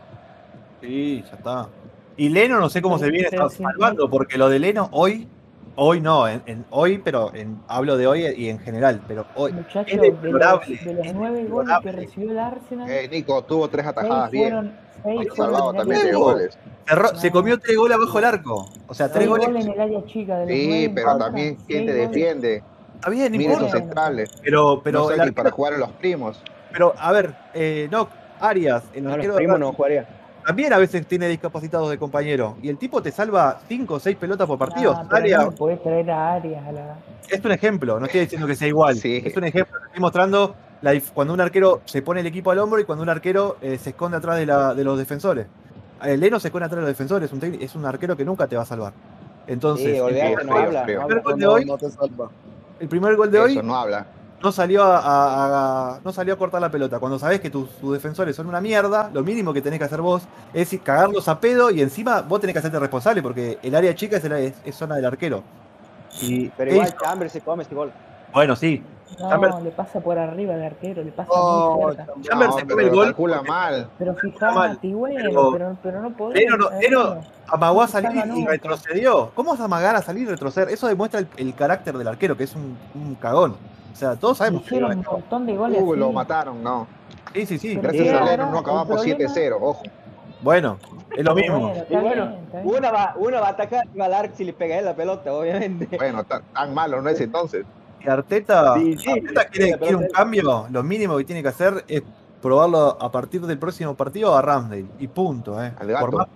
Sí, ya está. Y Leno no sé cómo se viene salvando, porque lo de Leno hoy, hoy no, en, en- hoy, pero en, hablo de hoy y en general, pero hoy. Muchachos, es de los, deplorable, de los es nueve goles que recibió el Arsenal, Eh, Nico, tuvo tres atajadas bien. seis salvado también tres goles. Cerró- No. Se comió tres goles abajo el arco. O sea, tres goles. goles en el área chica de los nueve Sí, pero también, ¿quién te goles. Está bien, no Mire. Bueno. centrales. Pero, pero, no el sé ni para arquero- jugar a los primos. pero, a ver, eh, no, Arias, el No, los arquero de primos no jugaría. también a veces tiene discapacitados de compañero. Y el tipo te salva cinco o seis pelotas por partido. No, Arias, no podés traer a Arias a la... es un ejemplo, no estoy diciendo que sea igual. Sí. Es un ejemplo, estoy mostrando la cuando un arquero se pone el equipo al hombro y cuando un arquero eh, se esconde atrás de, la- de los defensores. Eh, Leno se esconde atrás de los defensores, es un, es un arquero que nunca te va a salvar. Entonces, Sí, el, no habla. no el habla. No, no te salva. El primer gol de hoy no habla. no salió a, a- a- no salió a cortar la pelota. Cuando sabés que tus, tus defensores son una mierda, lo mínimo que tenés que hacer vos es cagarlos a pedo y encima vos tenés que hacerte responsable porque el área chica es, el- es- es zona del arquero. Y Pero ¿qué igual se come este gol. Bueno, sí. No, Chambers- le pasa por arriba al arquero, le pasa No, muy cerca. Chambers. Chambers No, se come pero el gol calcula mal. Pero fijate, bueno, pero- pero, pero, no podés. Leno no-. Leno- amagó a salir y nunca. retrocedió. ¿Cómo vas a amagar a salir y retroceder? Eso demuestra el, el carácter del arquero, que es un, un cagón. O sea, todos sabemos que Hicieron un montón de goles Uh, lo mataron, no. Sí, sí, sí. Pero Gracias a Lennon no acabamos problema- 7-0, ojo. Bueno, es lo mismo. Y bueno. Una va, una va a atacar y va a dar si le pega la pelota, obviamente. Bueno, tan, tan malo no es entonces. Si Arteta, Sí, sí, Arteta quiere, un cambio, lo mínimo que tiene que hacer es probarlo a partir del próximo partido a Ramsdale. Y punto, ¿eh? Al gato. Por más-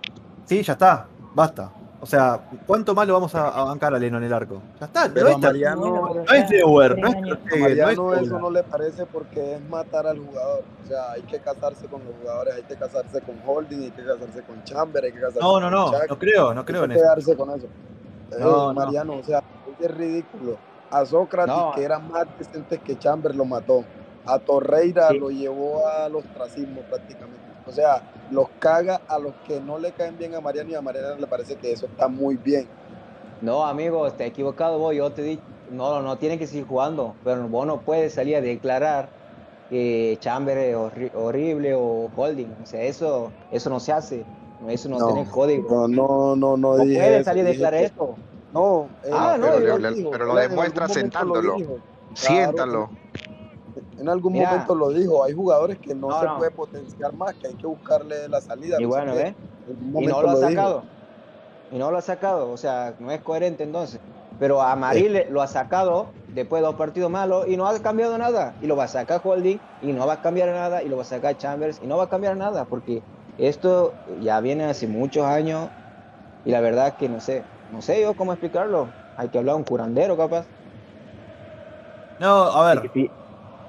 Sí, ya está, basta. O sea, ¿cuánto más lo vamos a, a bancar a Leno en el arco? Ya está, Pero no Mariano, pero no es ya Neuer, no es Stegen, no es Mariano eso no le parece porque es matar al jugador. O sea, hay que casarse con los jugadores, hay que casarse con Holding, hay que casarse con Chamber, hay que casarse No, no, con no, Shaq, no creo, no hay creo que en eso. quedarse con eso. Eh, No, no. Mariano, o sea, es ridículo. A Sócrates, No. que era más decente que Chamber, lo mató. A Torreira Sí. lo llevó al ostracismo prácticamente. O sea, los caga a los que no le caen bien a Mariano y a Mariano le parece que eso está muy bien. No, amigo, está equivocado vos. Yo te di, no, no tiene que seguir jugando, pero vos no puedes salir a declarar que Chamber es horri- horrible o Holding. O sea, eso, eso no se hace. Eso no, No, tiene código. No, no, no, no No dije puedes eso, salir a dije declarar que- esto. No, Ah, no, él pero lo le- dijo, pero lo él en algún demuestra lo sentándolo. Siéntalo. En algún Mira. momento lo dijo, hay jugadores que no, No, se no. puede potenciar más, que hay que buscarle la salida. Y bueno, Y no lo ha dijo. sacado. Y no lo ha sacado. O sea, no es coherente entonces. Pero a Maril lo ha sacado después de dos partidos malos y no ha cambiado nada. Y lo va a sacar Holding y no va a cambiar nada. Y lo va a sacar Chambers y no va a cambiar nada. Porque esto ya viene hace muchos años. Y la verdad es que no sé. No sé yo cómo explicarlo. Hay que hablar a un curandero capaz. No, a ver, que,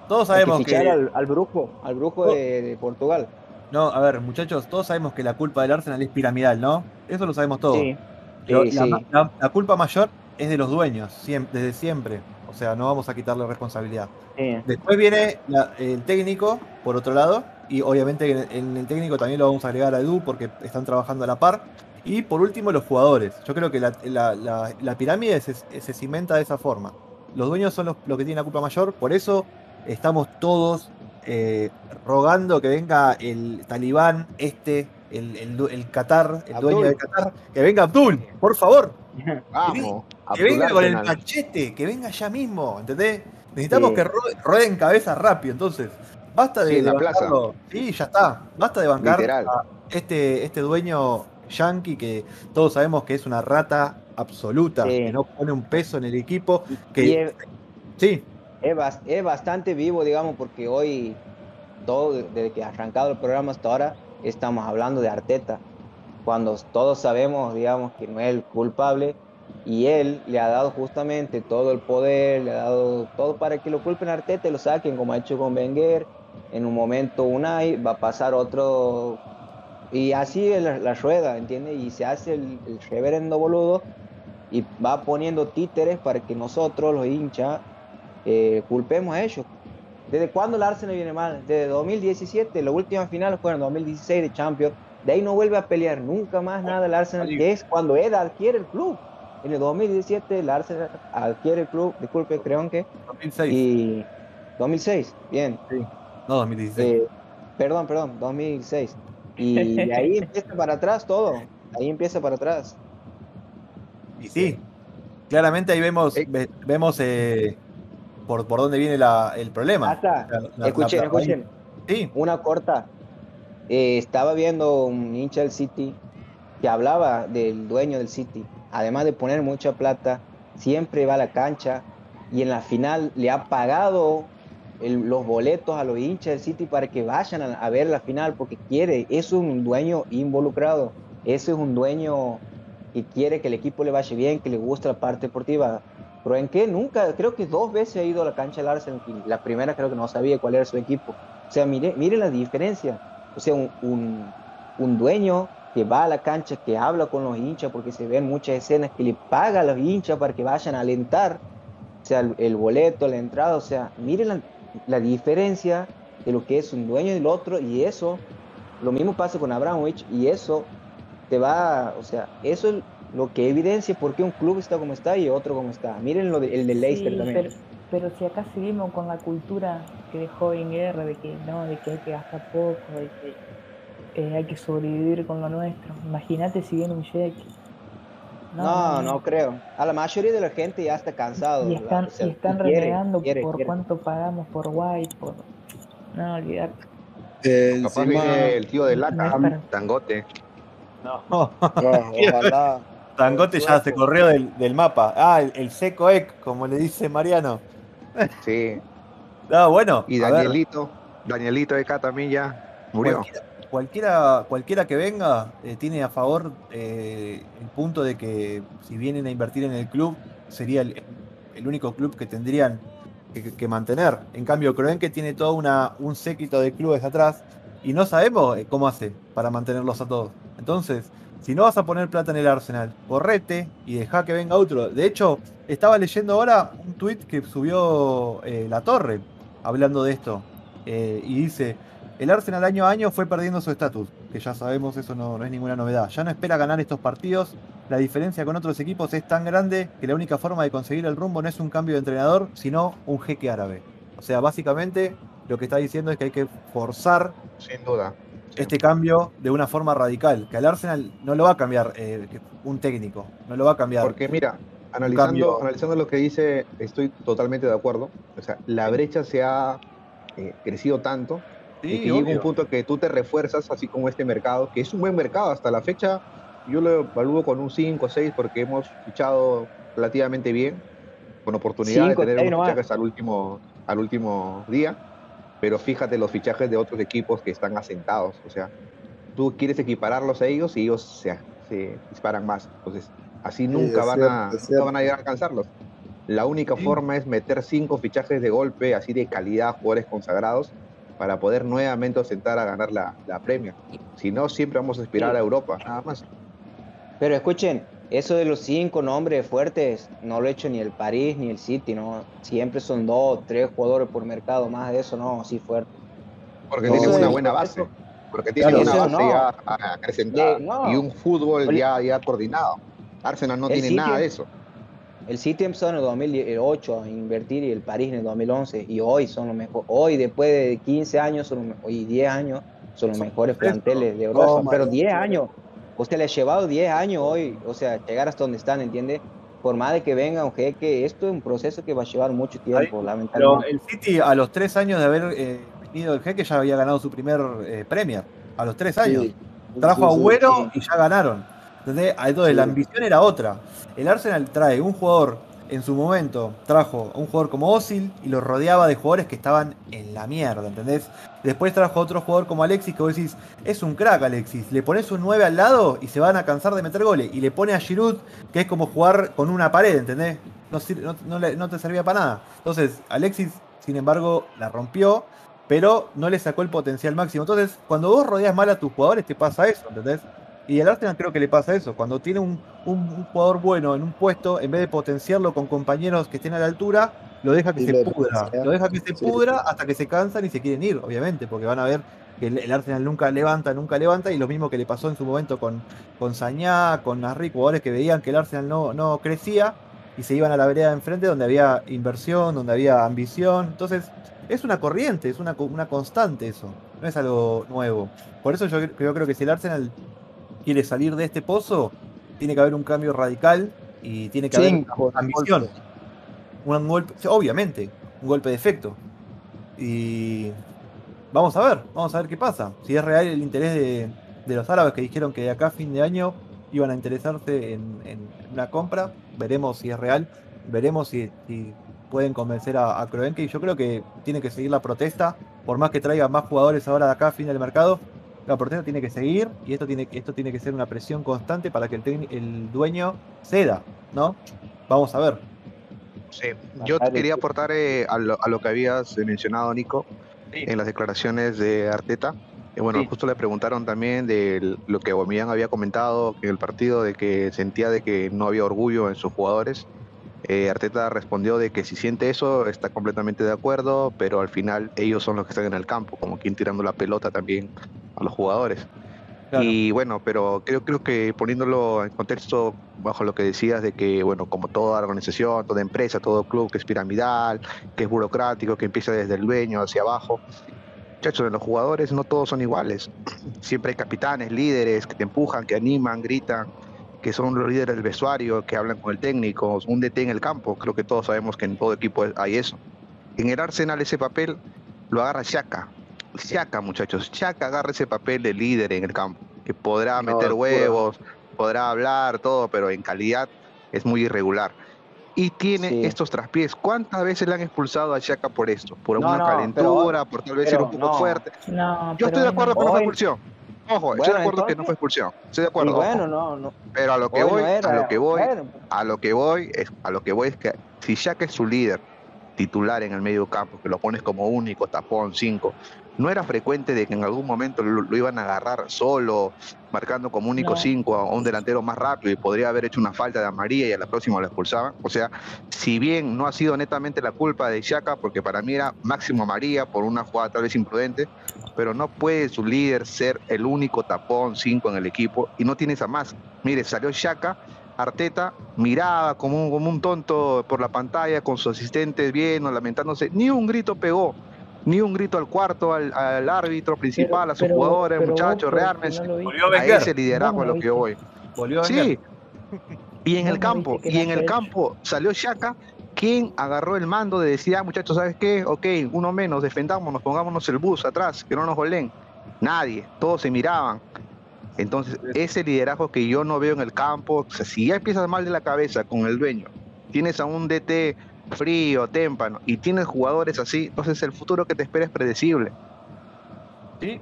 todos que sabemos que. al, al brujo. Al brujo de, de Portugal. No, a ver, muchachos, todos sabemos que la culpa del Arsenal es piramidal, ¿no? Eso lo sabemos todos. Sí. Pero Sí, la, sí. la- la culpa mayor es de los dueños, desde siempre. O sea, no vamos a quitarle responsabilidad. Sí. Después viene la- el técnico, por otro lado, y obviamente en, en el técnico también lo vamos a agregar a Edu porque están trabajando a la par. Y por último, los jugadores. Yo creo que la, la- la- la pirámide se, se cimenta de esa forma. Los dueños son los, los que tienen la culpa mayor, por eso estamos todos eh, rogando que venga el talibán, este, el, el, Qatar, el dueño de Qatar, que venga Abdul, por favor, Vamos. que venga con el machete, que venga ya mismo, ¿entendés? Necesitamos Sí. que ro- rueden cabeza rápido, entonces. Basta de, Sí, en de la plaza. bancarlo. Sí, ya está. Basta de bancar Literal. a este, este dueño yankee que todos sabemos que es una rata absoluta, Sí. que no pone un peso en el equipo. Que, es- sí, es, bastante vivo, digamos, porque hoy, todo, desde que ha arrancado el programa hasta ahora, estamos hablando de Arteta, cuando todos sabemos, digamos, que no es el culpable y él le ha dado justamente todo el poder, le ha dado todo para que lo culpen a Arteta y lo saquen, como ha hecho con Wenger. En un momento Unai va a pasar otro y así la, la rueda, ¿entiendes? Y se hace el, el reverendo boludo y va poniendo títeres para que nosotros, los hinchas, eh, culpemos a ellos. ¿Desde cuándo el Arsenal viene mal? Desde 2017, la última final fue en 2016 de Champions. De ahí no vuelve a pelear nunca más nada el Arsenal, que es cuando Ed adquiere el club. En el 2017 el Arsenal adquiere el club, disculpe, creo que. 2006. Y 2006, bien. Sí. No, 2016. Eh, perdón, perdón, 2006. Y ahí [LAUGHS] empieza para atrás todo. Ahí empieza para atrás. Y sí, claramente ahí vemos, vemos eh, por, por dónde viene la, el problema. Hasta, escuchen, escuchen. Sí. Una corta. Eh, estaba viendo un hincha del City que hablaba del dueño del City. Además de poner mucha plata, siempre va a la cancha y en la final le ha pagado los boletos a los hinchas del City para que vayan a, ver la final porque quiere. Eso es un dueño involucrado. Eso es un dueño que quiere que el equipo le vaya bien, que le guste la parte deportiva. Pero en qué nunca, creo que dos veces ha ido a la cancha del Arsenal. La primera creo que no sabía cuál era su equipo. O sea, mire, mire la diferencia. O sea, un, un, dueño que va a la cancha, que habla con los hinchas, porque se ven muchas escenas que le paga a los hinchas para que vayan a alentar, o sea, el, boleto, la entrada, o sea, mire la, la, diferencia de lo que es un dueño y el otro, y eso, lo mismo pasa con Abramovich, y eso te va, o sea, eso es lo que evidencia por qué un club está como está y otro como está. Miren lo de, el de Leicester también. Pero, si acá seguimos con la cultura que dejó en guerra, de que no, de que hay que gastar poco, de que eh, hay que sobrevivir con lo nuestro. Imagínate si viene un cheque. No, no, creo. A la mayoría de la gente ya está cansado. Y están, y están renegando por cuánto pagamos por White, por... No, olvidarte. Eh, Capaz viene el tío de Lata, Tangote. No. ojalá. Tangote ya se corrió del, mapa. Ah, el, seco ec, como le dice Mariano. Sí. No, bueno. Y Danielito, Danielito de acá también ya murió. Cualquiera, cualquiera, que venga eh, tiene a favor eh, el punto de que si vienen a invertir en el club, sería el, único club que tendrían que, mantener. En cambio, que tiene todo un séquito de clubes atrás y no sabemos eh, cómo hace para mantenerlos a todos. Entonces, si no vas a poner plata en el Arsenal, correte y deja que venga otro. De hecho, estaba leyendo ahora un tweet que subió La Torre hablando de esto. Y dice, el Arsenal año a año fue perdiendo su estatus, que ya sabemos eso no, no, es ninguna novedad. Ya no espera ganar estos partidos, la diferencia con otros equipos es tan grande que la única forma de conseguir el rumbo no es un cambio de entrenador, sino un jeque árabe. O sea, básicamente lo que está diciendo es que hay que forzar Sin duda este cambio de una forma radical, que al Arsenal no lo va a cambiar eh, un técnico, no lo va a cambiar. Porque mira, analizando, analizando lo que dice, estoy totalmente de acuerdo. O sea, la brecha se ha eh, crecido tanto y que llega un punto que tú te refuerzas, así como este mercado, que es un buen mercado hasta la fecha. Yo lo evalúo con un 5 o 6 porque hemos fichado relativamente bien, con oportunidad de tener unos fichajes al último, al último día. Pero fíjate los fichajes de otros equipos que están asentados, o sea, tú quieres equipararlos a ellos y ellos se, se disparan más, entonces así nunca, van a, van a llegar a alcanzarlos. La única forma es meter cinco fichajes de golpe, así de calidad, jugadores consagrados, para poder nuevamente asentar a ganar la, la Premier. Si no, siempre vamos a aspirar a Europa, nada más. Pero escuchen, eso de los cinco nombres fuertes no lo he hecho ni el París ni el City, ¿no? Siempre son dos, tres jugadores por mercado, más de eso no, así fuerte. Porque tiene una buena base. Porque tiene una base ya acrecentada y un fútbol ya, ya coordinado. Arsenal no tiene nada de eso. El City empezó en el 2008 a invertir y el París en el 2011 y hoy son los mejores. Hoy, después de 15 años son y 10 años, son los mejores planteles de Europa. pero 10 años, Usted le ha llevado 10 años hoy, o sea, llegar hasta donde están, ¿entiende? Por más de que venga un jeque, esto es un proceso que va a llevar mucho tiempo, lamentablemente. Pero el City, a los 3 años de haber eh, venido el jeque, ya había ganado su primer eh, Premier. A los 3 años. Trajo a Agüero y ya ganaron. Entonces, entonces la ambición era otra. El Arsenal trae un jugador en su momento trajo a un jugador como Osil y lo rodeaba de jugadores que estaban en la mierda, ¿entendés? Después trajo a otro jugador como Alexis que vos decís, es un crack Alexis, le pones un 9 al lado y se van a cansar de meter goles. Y le pone a Giroud, que es como jugar con una pared, ¿entendés? No, no te servía para nada. Entonces, Alexis, sin embargo, la rompió, pero no le sacó el potencial máximo. Entonces, cuando vos rodeas mal a tus jugadores, te pasa eso, ¿entendés? Y al Arsenal creo que le pasa eso. Cuando tiene un, jugador bueno en un puesto, en vez de potenciarlo con compañeros que estén a la altura, lo deja que se pudra. Lo deja que se pudra hasta que se cansan y se quieren ir, obviamente, porque van a ver que el, Arsenal nunca levanta, nunca levanta, y lo mismo que le pasó en su momento con, con Sañá, con Nasri, jugadores que veían que el Arsenal no, no crecía y se iban a la vereda de enfrente donde había inversión, donde había ambición. Entonces, es una corriente, es una, una constante eso, no es algo nuevo. Por eso yo, yo creo que si el Arsenal quiere salir de este pozo, tiene que haber un cambio radical y tiene que haber ambición. Un golpe, obviamente, un golpe de efecto. Y vamos a ver, vamos a ver qué pasa. Si es real el interés de, los árabes que dijeron que de acá a fin de año iban a interesarse en, una compra, veremos si es real, veremos si, pueden convencer a, a Kroenke. Y yo creo que tiene que seguir la protesta, por más que traiga más jugadores ahora de acá a fin del mercado, la protesta tiene que seguir y esto tiene, esto tiene que ser una presión constante para que el, el dueño ceda, ¿no? Vamos a ver. Sí, yo quería aportar eh, a, lo, que habías mencionado, Nico, en las declaraciones de Arteta. Eh, bueno, justo le preguntaron también de lo que Aubameyang había comentado en el partido, de que sentía de que no había orgullo en sus jugadores. Eh, Arteta respondió de que si siente eso está completamente de acuerdo, pero al final ellos son los que están en el campo, como quien tirando la pelota también a los jugadores. Y bueno, pero creo, creo que poniéndolo en contexto bajo lo que decías de que, bueno, como toda organización, toda empresa, todo club que es piramidal, que es burocrático, que empieza desde el dueño hacia abajo, muchachos, los jugadores no todos son iguales. [CLEARS THROAT] Siempre hay capitanes, líderes que te empujan, que animan, gritan, que son los líderes del vestuario, que hablan con el técnico, un DT en el campo. Creo que todos sabemos que en todo equipo hay eso. En el Arsenal ese papel lo agarra Shaka. Shaka, muchachos. Shaka agarra ese papel de líder en el campo, que podrá meter huevos, podrá hablar, todo, pero en calidad es muy irregular. Y tiene estos traspiés. ¿Cuántas veces le han expulsado a Shaka por esto? Por una calentura, por tal vez ser un poco fuerte. Yo estoy de acuerdo con la expulsión. Ojo, estoy de acuerdo que no fue expulsión. Estoy de acuerdo. Bueno, no, no. Pero a lo que voy, a lo que voy, a lo que voy es, a lo que voy es que si ya que es su líder titular en el medio campo, que lo pones como único, tapón, cinco, no era frecuente de que en algún momento lo, iban a agarrar solo, marcando como único 5 a un delantero más rápido y podría haber hecho una falta de amarilla y a la próxima lo expulsaban. O sea, si bien no ha sido netamente la culpa de Chaka, porque para mí era máximo amarilla por una jugada tal vez imprudente, pero no puede su líder ser el único tapón 5 en el equipo y no tienes a más. Mire, salió Chaka. Arteta miraba como un, como un tonto por la pantalla con sus asistentes bien o lamentándose, ni un grito pegó ni un grito al cuarto, al, árbitro principal, a sus jugadores, muchachos, rearmes. a ese liderazgo a lo que yo voy. sí. Y en el campo, y en el campo salió Shaka, quien agarró el mando de decir, ah, muchachos, ¿sabes qué? Ok, uno menos, defendámonos, pongámonos el bus atrás, que no nos golen. Nadie, todos se miraban. Entonces, ese liderazgo que yo no veo en el campo, si ya empiezas mal de la cabeza con el dueño, tienes a un DT frío, témpano, y tienes jugadores así, entonces el futuro que te espera es predecible. Sí,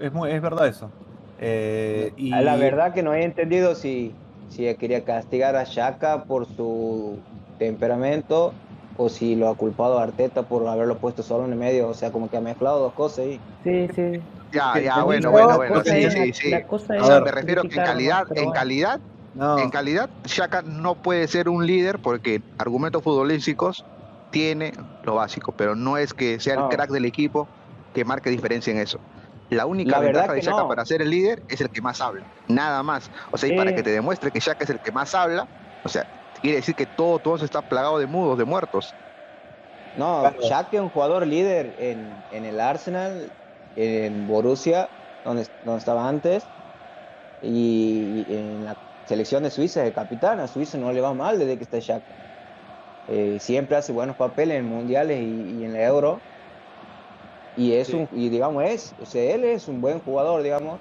es, muy, es verdad eso. Eh, y... La verdad que no he entendido si, si quería castigar a Shaka por su temperamento o si lo ha culpado a Arteta por haberlo puesto solo en el medio, o sea, como que ha mezclado dos cosas ahí. Sí, sí. Ya, ya, bueno, bueno, bueno, sí, sí, sí. me refiero que en calidad, en calidad en calidad, Shaka no puede ser un líder porque argumentos futbolísticos tiene lo básico, pero no es que sea el crack del equipo que marque diferencia en eso. La única ventaja de Shaka para ser el líder es el que más habla, nada más. O sea, y para que te demuestre que Shaka es el que más habla, o sea, quiere decir que todo, todo está plagado de mudos, de muertos. No, Shaka es un jugador líder en, en, el Arsenal, en Borussia, donde, donde estaba antes, y en la selección de Suiza de capitán, a Suiza no le va mal desde que está Shaq. Eh, siempre hace buenos papeles en mundiales y, en la Euro. Y es un, y digamos, es, o sea, él es un buen jugador, digamos.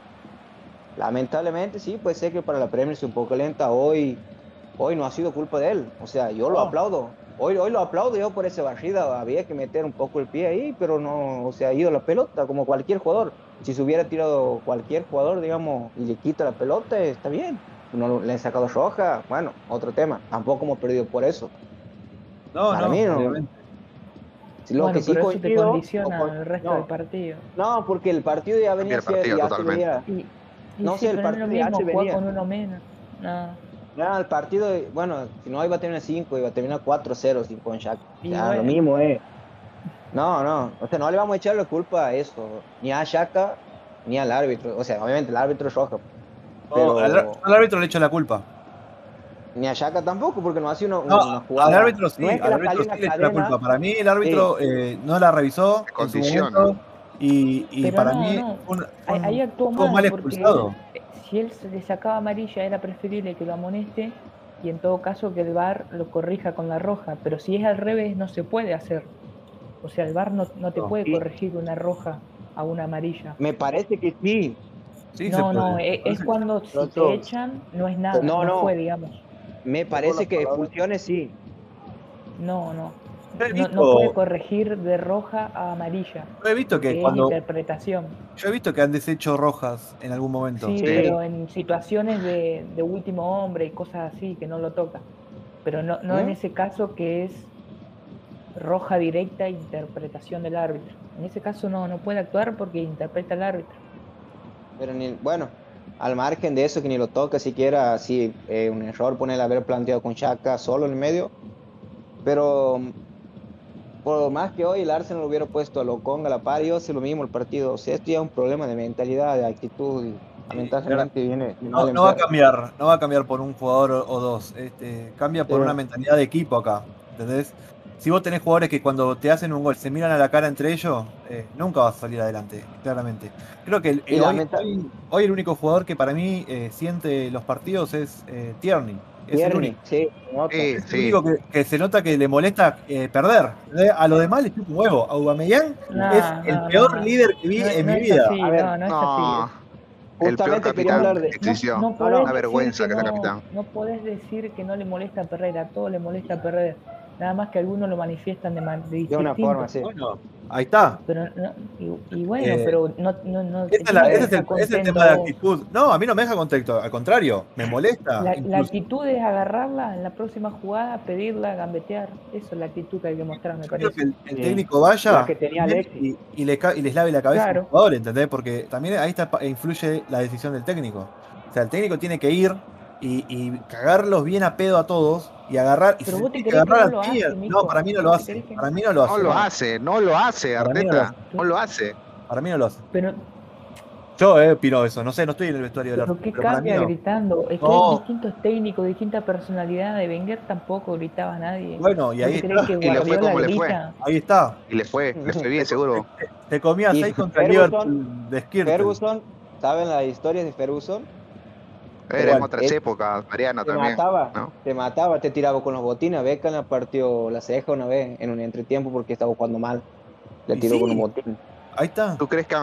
Lamentablemente sí, puede ser que para la Premier sea un poco lenta hoy. hoy no ha sido culpa de él. O sea, yo lo aplaudo. Hoy, hoy lo aplaudo yo por ese barrida. Había que meter un poco el pie ahí, pero no, o sea, ha ido la pelota como cualquier jugador. Si se hubiera tirado cualquier jugador, digamos, y le quita la pelota, está bien. No le han sacado roja, bueno, otro tema. Tampoco hemos perdido por eso. No, Para no, mí no. Lo que sí pero eso te condiciona el resto del partido. No, porque el partido ya venía, partido, ya se venía. no, sé, el partido ya se venía. con uno menos. No. Ya, el partido, bueno, si no iba a terminar 5, iba a terminar 4-0 sin con Shaq. Ya, lo mismo, eh. No, no, o sea, no le vamos a echar la culpa a eso, ni a Shaka, ni al árbitro. O sea, obviamente el árbitro es rojo. Pero... al, árbitro le echa la culpa. Ni a Shaka tampoco, porque no hace una, una jugada. Al árbitro sí, al árbitro sí le echa la culpa. Para mí el árbitro eh, no la revisó en su momento y, y para mí ahí actuó mal, expulsado si él le sacaba amarilla era preferible que lo amoneste y en todo caso que el VAR lo corrija con la roja, pero si es al revés no se puede hacer. O sea, el VAR no, no te puede corregir una roja a una amarilla. Me parece que sí. No, no, e, es, cuando si te echan no es nada, no, no, fue, digamos. Me parece que expulsiones sí. No, no. No, puede corregir de roja a amarilla. Yo he visto que, cuando. interpretación. Yo he visto que han deshecho rojas en algún momento. Sí, pero en situaciones de, último hombre y cosas así, que no lo toca. Pero no, no en ¿Eh? ese caso que es roja directa interpretación del árbitro. En ese caso no, no puede actuar porque interpreta el árbitro. Pero ni, bueno, al margen de eso que ni lo toca siquiera, si eh, un error pone el haber planteado con Chaka solo en el medio. Pero por más que hoy el Arsenal hubiera puesto a Locón a la par, yo sé lo mismo el partido. O sea, esto ya es un problema de mentalidad, de actitud. Y lamentablemente viene. No, no va a cambiar, no va a cambiar por un jugador o, dos. Este, cambia por una mentalidad de equipo acá. ¿Entendés? Si vos tenés jugadores que cuando te hacen un gol se miran a la cara entre ellos, eh, nunca vas a salir adelante, claramente. Creo que hoy, el único jugador que para mí eh, siente los partidos es eh, Tierney. Es el único. Sí, es el único que, se nota que le molesta eh, perder. A los demás chupa un huevo. Aubameyang es el peor líder que vi en mi vida. a ver, no, no es así. El peor capitán hablar de... existió. No, una vergüenza que, que capitán. No podés decir que no le molesta a Perder, a todo le molesta perder. Nada más que algunos lo manifiestan de, de, de una forma, sí. Bueno, ahí está. Pero, y, bueno, eh, pero no, no, no ese, es el, es el, tema de actitud. No, a mí no me deja contexto, al contrario, me molesta. La, actitud es agarrarla en la próxima jugada, pedirla, gambetear. Eso es la actitud que hay que mostrar, me parece. que el, técnico vaya y, y, le, y les lave la cabeza al jugador, ¿entendés? Porque también ahí está, influye la decisión del técnico. O sea, el técnico tiene que ir y, cagarlos bien a pedo a todos y agarrar y agarrar no, no, para mí no lo hace. Para mí no lo hace. No lo hace, no lo hace, Arteta. No lo hace. Para mí no lo hace. Pero yo eh, opino eso, no sé, no estoy en el vestuario de la ¿Qué cambia gritando? Es que hay distintos técnicos, distintas personalidades. De Wenger tampoco gritaba a nadie. Bueno, y ahí está. y le fue como le fue. Ahí está. Y le fue, le fue bien, seguro. Te, comía seis contra Liverpool de Ferguson, ¿saben las historias de Ferguson? Era en otras épocas, Mariano te también. Mataba, Te mataba, te tiraba con los botines. Beckham le partió la ceja una vez en un entretiempo porque estaba jugando mal. Le tiró con un botín. Ahí está. ¿Tú crees, que,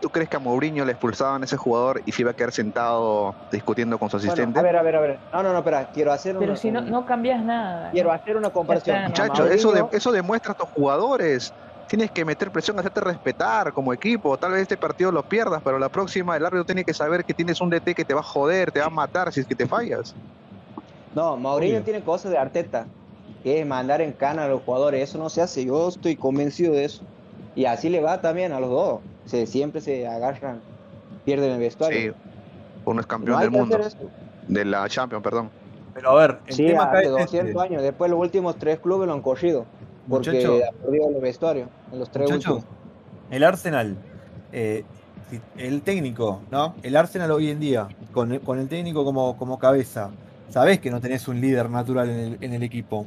¿Tú crees que a Mourinho le expulsaban a ese jugador y se iba a quedar sentado discutiendo con su asistente? a ver, a ver, a ver. No, no, no, espera. Quiero hacer Pero si no, no cambias nada. Quiero hacer una comparación. Muchachos, eso, eso demuestra a estos jugadores tienes que meter presión, hacerte respetar como equipo. Tal vez este partido lo pierdas, pero la próxima el árbitro tiene que saber que tienes un DT que te va a joder, te va a matar si es que te fallas. No, Mauricio tiene cosas de Arteta, que es mandar en cana a los jugadores. Eso no se hace, yo estoy convencido de eso. Y así le va también a los dos. Se, siempre se agarran, pierden el vestuario. Sí, uno es campeón del mundo. De la Champions, perdón. Pero a ver, el sí, tema hace 200 este. años. Después los últimos tres clubes lo han corrido. Porque ha perdido en los tres. El Arsenal, eh, el técnico, ¿no? El Arsenal hoy en día, con el, con el técnico como, como cabeza, sabés que no tenés un líder natural en el, equipo.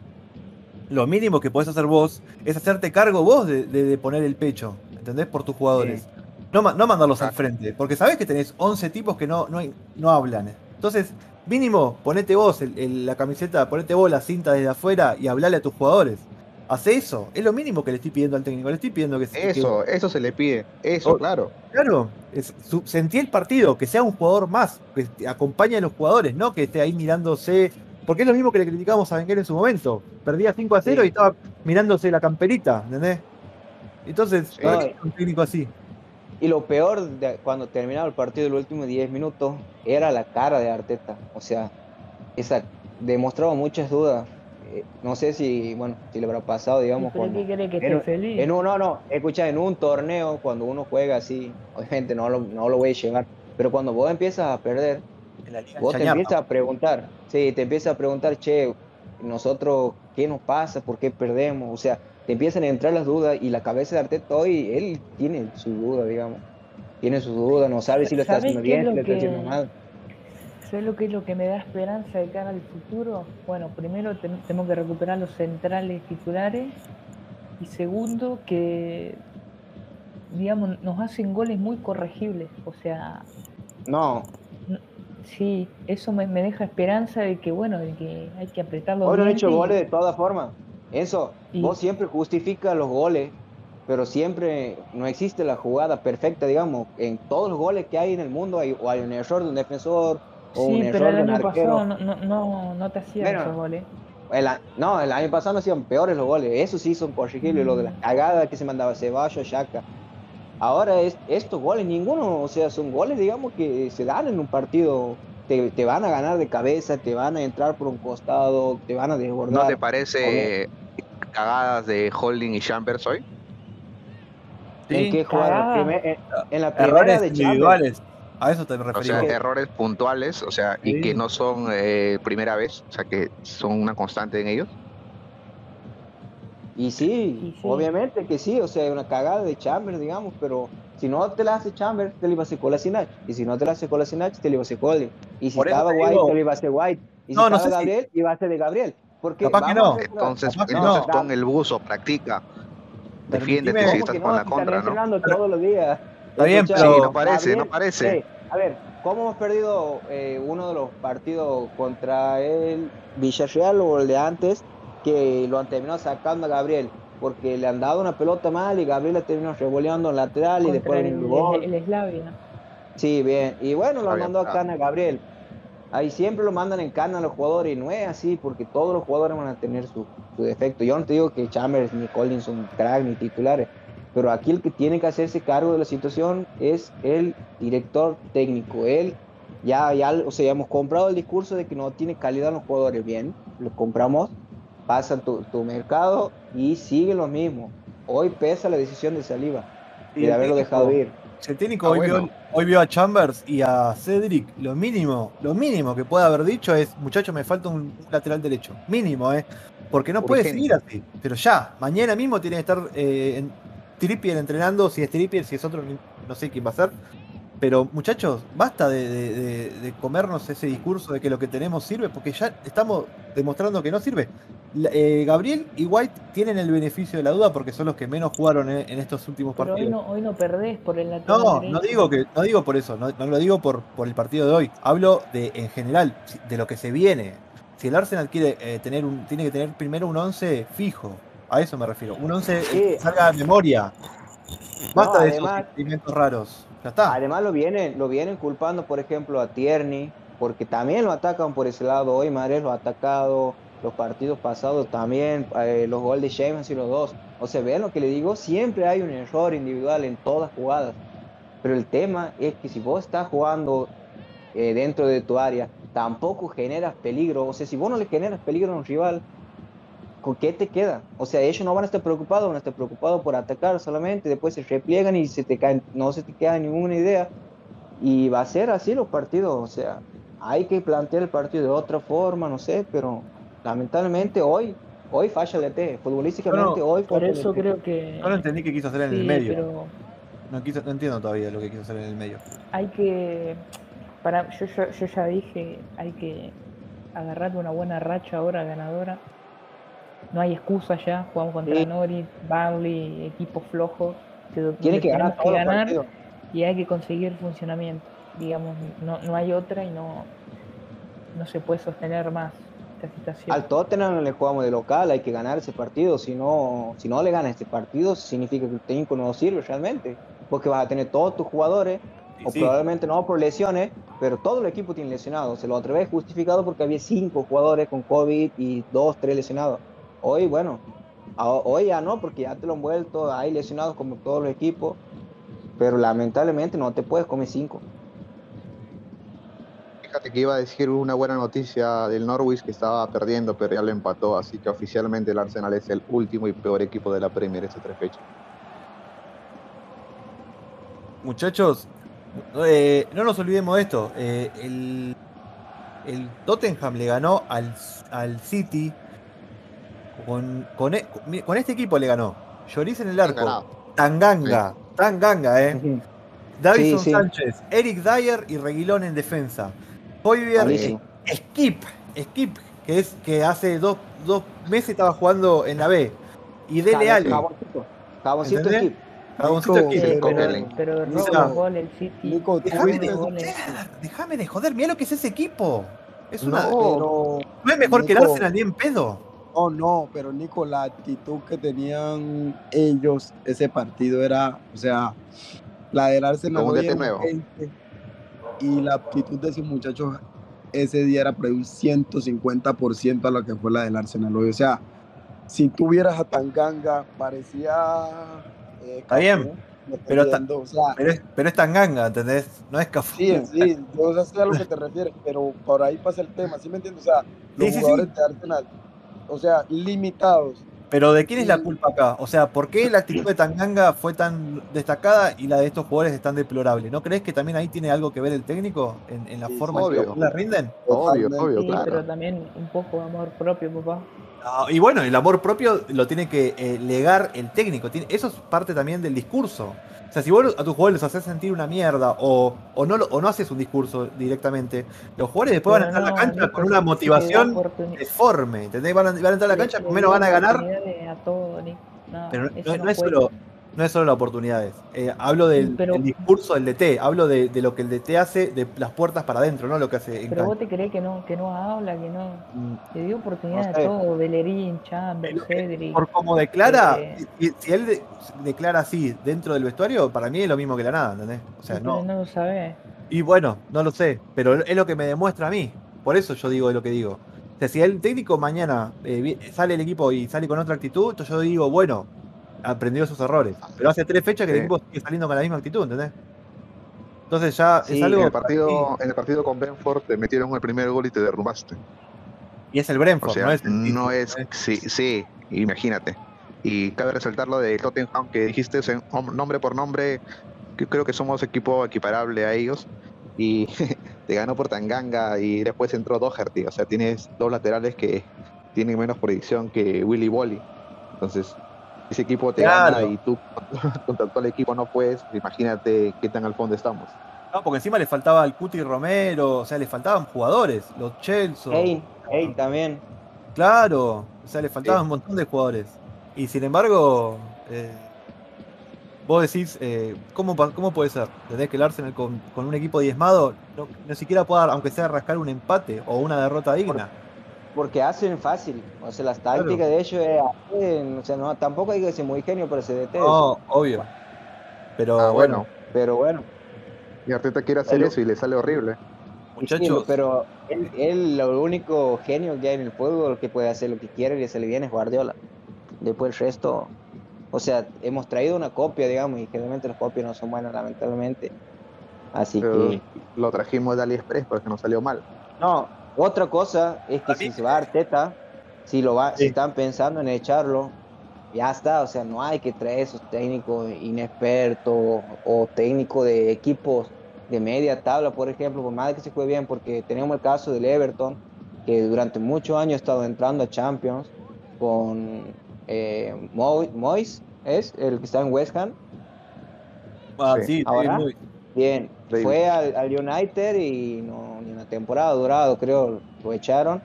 Lo mínimo que podés hacer vos es hacerte cargo vos de, poner el pecho, ¿entendés? Por tus jugadores. No, no mandarlos al frente, porque sabés que tenés 11 tipos que no, no, no hablan. Entonces, mínimo, ponete vos la camiseta, ponete vos la cinta desde afuera y hablale a tus jugadores hace eso. Es lo mínimo que le estoy pidiendo al técnico. Le estoy pidiendo que Eso, eso se le pide. Eso, oh, claro. Claro. sentí el partido, que sea un jugador más, que acompañe a los jugadores, no que esté ahí mirándose. porque es lo mismo que le criticábamos a Wenger en su momento. Perdía 5 a 0 y estaba mirándose la camperita, ¿entendés? Entonces, un técnico así. Y lo peor de cuando terminaba el partido los últimos 10 minutos era la cara de Arteta. O sea, esa demostraba muchas dudas. Eh, no sé si, bueno, si le habrá pasado, digamos. Cuando, qué cree que esté feliz? En un, no, no, escucha, en un torneo, cuando uno juega así, obviamente no lo, no lo voy a llevar, pero cuando vos empiezas a perder, vos te empiezas a preguntar, sí, te empiezas a preguntar, che, nosotros, ¿qué nos pasa? ¿Por qué perdemos? O sea, te empiezan a entrar las dudas y la cabeza de Arteta hoy, él tiene su duda, digamos. Tiene su duda, no sabe si lo está haciendo bien, si lo está haciendo mal. ¿Sabes lo que es lo que me da esperanza de cara al futuro? Bueno, primero tenemos que recuperar los centrales titulares y segundo que, digamos, nos hacen goles muy corregibles. O sea... No. Sí, eso me, deja esperanza de que, bueno, de que hay que apretar los Hoy han hecho goles de todas formas. Eso, vos siempre justificas los goles, pero siempre no existe la jugada perfecta, digamos. En todos los goles que hay en el mundo hay, o hay un error de un defensor o un error pero el año pasado no, no, no, te hacían esos goles. no, el año pasado no hacían peores los goles. Eso sí son corregibles, lo de la mm. cagada que se mandaba Ceballos, Shaka. Ahora es, estos goles, ninguno, o sea, son goles, digamos, que se dan en un partido te, te, van a ganar de cabeza, te van a entrar por un costado, te van a desbordar. ¿No te parece cagadas de Holding y Chambers hoy? ¿En qué jugaron? En, la primera de individuales. A eso te refería. O sea, errores puntuales, o sea, y que no son eh, primera vez, o sea, que son una constante en ellos. Y sí, obviamente que sí, o sea, una cagada de Chambers, digamos, pero si no te la hace Chambers, te la iba a hacer Kolasinac. Y si no te la hace Kolasinac, te la iba a hacer. Y si estaba White, te la iba a hacer White. Y si no, estaba Gabriel, iba a ser de Gabriel. Porque Capaz que no. Entonces, entonces pon el buzo, practica. Defiéndete si estás con la contra, ¿no? todos los días. Está bien, pero no parece, no parece. a ver, ¿cómo hemos perdido eh, uno de los partidos contra el Villarreal o el de antes que lo han terminado sacando a Gabriel? Porque le han dado una pelota mal y Gabriel la terminó revoleando en lateral y después el, el, el Eslavia. Sí, bien. Y bueno, lo mandó a Gabriel. Ahí siempre lo mandan en cana a los jugadores y no es así porque todos los jugadores van a tener su, defecto. Yo no te digo que Chambers ni Collins son crack ni titulares, pero aquí el que tiene que hacerse cargo de la situación es el director técnico. Él ya, ya, o sea, ya hemos comprado el discurso de que no tiene calidad los jugadores. Bien, lo compramos, pasa tu, tu mercado y sigue lo mismo. Hoy pesa la decisión de Saliva de haberlo dejado ir. El técnico ah, hoy, vio, a Chambers y a Cedric. Lo mínimo, lo mínimo que puede haber dicho es, muchachos, me falta un lateral derecho. Mínimo, ¿eh? Porque no puede seguir así. Pero ya, mañana mismo tiene que estar eh, en Trippier entrenando. Si es Trippier, si es otro, no sé quién va a ser. Pero muchachos, basta de, comernos ese discurso de que lo que tenemos sirve, porque ya estamos demostrando que no sirve. Eh, Gabriel y White tienen el beneficio de la duda porque son los que menos jugaron en, estos últimos partidos. Hoy no, hoy no perdés por el lateral. No, no digo que, no digo por eso, no, lo digo por, por el partido de hoy. Hablo de en general, de lo que se viene. Si el Arsenal quiere eh, tener un, tiene que tener primero un 11 fijo. A eso me refiero. Un 11 que salga de memoria. Basta de esos sentimientos raros. Además lo vienen, lo vienen culpando, por ejemplo, a Tierney, porque también lo atacan por ese lado. Hoy Mares lo ha atacado, los partidos pasados también, eh, los goles de James y los dos. O sea, vean lo que le digo, siempre hay un error individual en todas jugadas. Pero el tema es que si vos estás jugando eh, dentro de tu área, tampoco generas peligro. O sea, si vos no le generas peligro a un rival, ¿con qué te queda? O sea, ellos no van a estar preocupados, van a estar preocupados por atacar solamente, después se repliegan y se te caen, no se te queda ninguna idea. Y va a ser así los partidos, o sea, hay que plantear el partido de otra forma, no sé, pero lamentablemente hoy, hoy falla el ET, futbolísticamente hoy Por eso creo que... No lo entendí que quiso hacer en el medio. No, quiso, no entiendo todavía lo que quiso hacer en el medio. Hay que... Para, yo, yo ya dije, hay que agarrar una buena racha ahora ganadora no hay excusa ya, jugamos contra sí. Nori, Burnley, equipos flojos. Tiene que ganar, que ganar y hay que conseguir funcionamiento. Digamos, no, no hay otra y no, no se puede sostener más esta situación. Al Tottenham le jugamos de local, hay que ganar ese partido. Si no, si no le gana este partido, significa que el técnico no sirve realmente. Porque vas a tener todos tus jugadores, o probablemente no por lesiones, pero todo el equipo tiene lesionados. Se lo otra vez justificado porque había cinco jugadores con COVID y dos, tres lesionados. Hoy, bueno, hoy ya no, porque ya te lo han vuelto, hay lesionados como todos los equipos, pero lamentablemente no te puedes comer cinco. Fíjate que iba a decir una buena noticia del Norwich que estaba perdiendo, pero ya lo empató, así que oficialmente el Arsenal es el último y peor equipo de la Premier esta tres fechas. Muchachos, eh, no nos olvidemos de esto. Eh, el, el, Tottenham le ganó al, al City. Con, con, e, con, este equipo le ganó. Lloris en el arco. Tanganga. Tanganga, eh. Davison Sánchez, Eric Dyer y Reguilón en defensa. Hoybier, eh, Skip, Skip, que es que hace dos, dos, meses estaba jugando en la B. Y Dele Alli. Skip. Pero, no el City. déjame de joder, déjame de joder, mira lo que es ese equipo. Es una. No, es mejor que el Arsenal ni en pedo. No, no, pero Nico, la actitud que tenían ellos, ese partido era, o sea, la del Arsenal y la actitud de esos muchachos ese día era por un 150% a lo que fue la del Arsenal hoy. O sea, si tuvieras a Tanganga, parecía eh, está bien. Pero, pero, es, pero es Tanganga, ¿entendés? No es Cafú. Sí, sí, yo sé a lo que te refieres, pero por ahí pasa el tema, ¿sí me entiendes? O sea, los jugadores de Arsenal, o sea, limitados. Pero ¿de quién es la culpa acá? O sea, ¿por qué la actitud de Tanganga fue tan destacada y la de estos jugadores es tan deplorable? ¿No crees que también ahí tiene algo que ver el técnico en, la forma en que la rinden? Obvio, obvio, sí, pero también un poco de amor propio, papá y bueno, el amor propio lo tiene que eh, legar el técnico. eso es parte también del discurso. O sea, si vos a tus jugadores los haces sentir una mierda o, o, no, o no haces un discurso directamente, los jugadores después van a entrar a la cancha con una motivación deforme. ¿Entendés? Van a, van a entrar a la cancha, primero van a ganar. pero no, es solo no es solo las oportunidades. Eh, hablo del, discurso del DT, hablo de, lo que el DT hace de las puertas para adentro, no lo que hace. pero vos te crees que no, que no habla, que no. Mm. Le dio oportunidad a todo, Bellerín, Chambers, Cedric. Por como declara, si, él declara así dentro del vestuario, para mí es lo mismo que la nada, ¿entendés? O sea, no. No lo sabe. Y bueno, no lo sé, pero es lo que me demuestra a mí. Por eso yo digo lo que digo. O sea, si el técnico mañana eh, sale el equipo y sale con otra actitud, entonces yo digo, bueno, aprendió sus errores. Pero hace tres fechas que el equipo sigue saliendo con la misma actitud, ¿entendés? Entonces ya es algo. En el partido, en el partido con Brentford te metieron el primer gol y te derrumbaste. Y es el Brentford, no es No es, sí, sí, imagínate. Y cabe resaltar lo de Tottenham que dijiste nombre por nombre, que creo que somos equipo equiparable a ellos. Y [LAUGHS] te ganó por Tanganga y después entró Doherty. O sea, tienes dos laterales que tienen menos proyección que Willy Wally. Entonces, ese equipo te gana y tú [LAUGHS] contra todo el equipo no puedes, imagínate qué tan al fondo estamos. No, porque encima le faltaba al Cuti Romero, o sea, le faltaban jugadores, los Chelsea. Hey, también. Claro, o sea, le faltaban un montón de jugadores. Y sin embargo, eh, vos decís, eh, ¿cómo, ¿cómo puede ser? Tenés que el Arsenal con, con un equipo diezmado no, no siquiera pueda, aunque sea rascar un empate o una derrota digna porque hacen fácil. O sea, las tácticas de ellos es, o sea, no, tampoco hay que ser muy genio para ese DT. No, obvio. Pero ah, bueno. Pero bueno. Y Arteta quiere hacer eso y le sale horrible. Muchachos. pero él, lo único genio que hay en el fútbol que puede hacer lo que quiere y le sale bien es Guardiola. Después el resto, o sea, hemos traído una copia, digamos, y generalmente las copias no son buenas, lamentablemente. Así que. Lo trajimos de AliExpress porque nos salió mal. No, otra cosa es que si se va Arteta, si lo va, si están pensando en echarlo, ya está, o sea, no hay que traer esos técnicos inexpertos o técnicos de equipos de media tabla, por ejemplo, por más de que se juegue bien, porque tenemos el caso del Everton, que durante muchos años ha estado entrando a Champions con eh, Moyes, es el que está en West Ham. Ah, sí, Ahora, bien, fue al, United y no, ni una temporada durado, creo, lo echaron.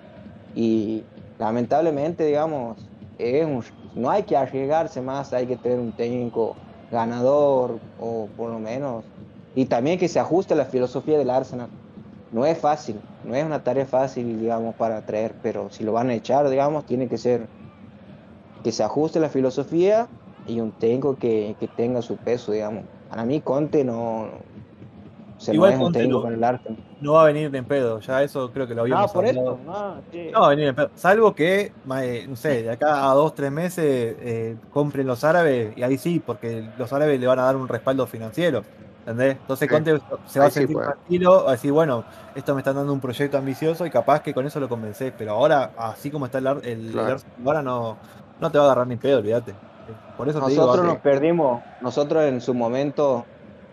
Y lamentablemente, digamos, no hay que arriesgarse más, hay que tener un técnico ganador o por lo menos. Y también que se ajuste a la filosofía del Arsenal. No es fácil, no es una tarea fácil, digamos, para traer, pero si lo van a echar, digamos, tiene que ser que se ajuste la filosofía y un técnico que, que tenga su peso, digamos. Para mí Conte no, Igual no es un técnico para el Arsenal. No va a venir en pedo, ya eso creo que lo habíamos No, por eso, no, sí. no va a venir en pedo. Salvo que, eh, no sé, de acá a dos, tres meses eh, compren los árabes y ahí sí, porque los árabes le van a dar un respaldo financiero. ¿Entendés? Entonces Conte se va a sentir tranquilo, va a decir, bueno, esto me están dando un proyecto ambicioso y capaz que con eso lo convencés, pero ahora, así como está el, el, ahora no, no te va a agarrar ni pedo, olvídate. Por eso nosotros nos perdimos, nosotros en su momento,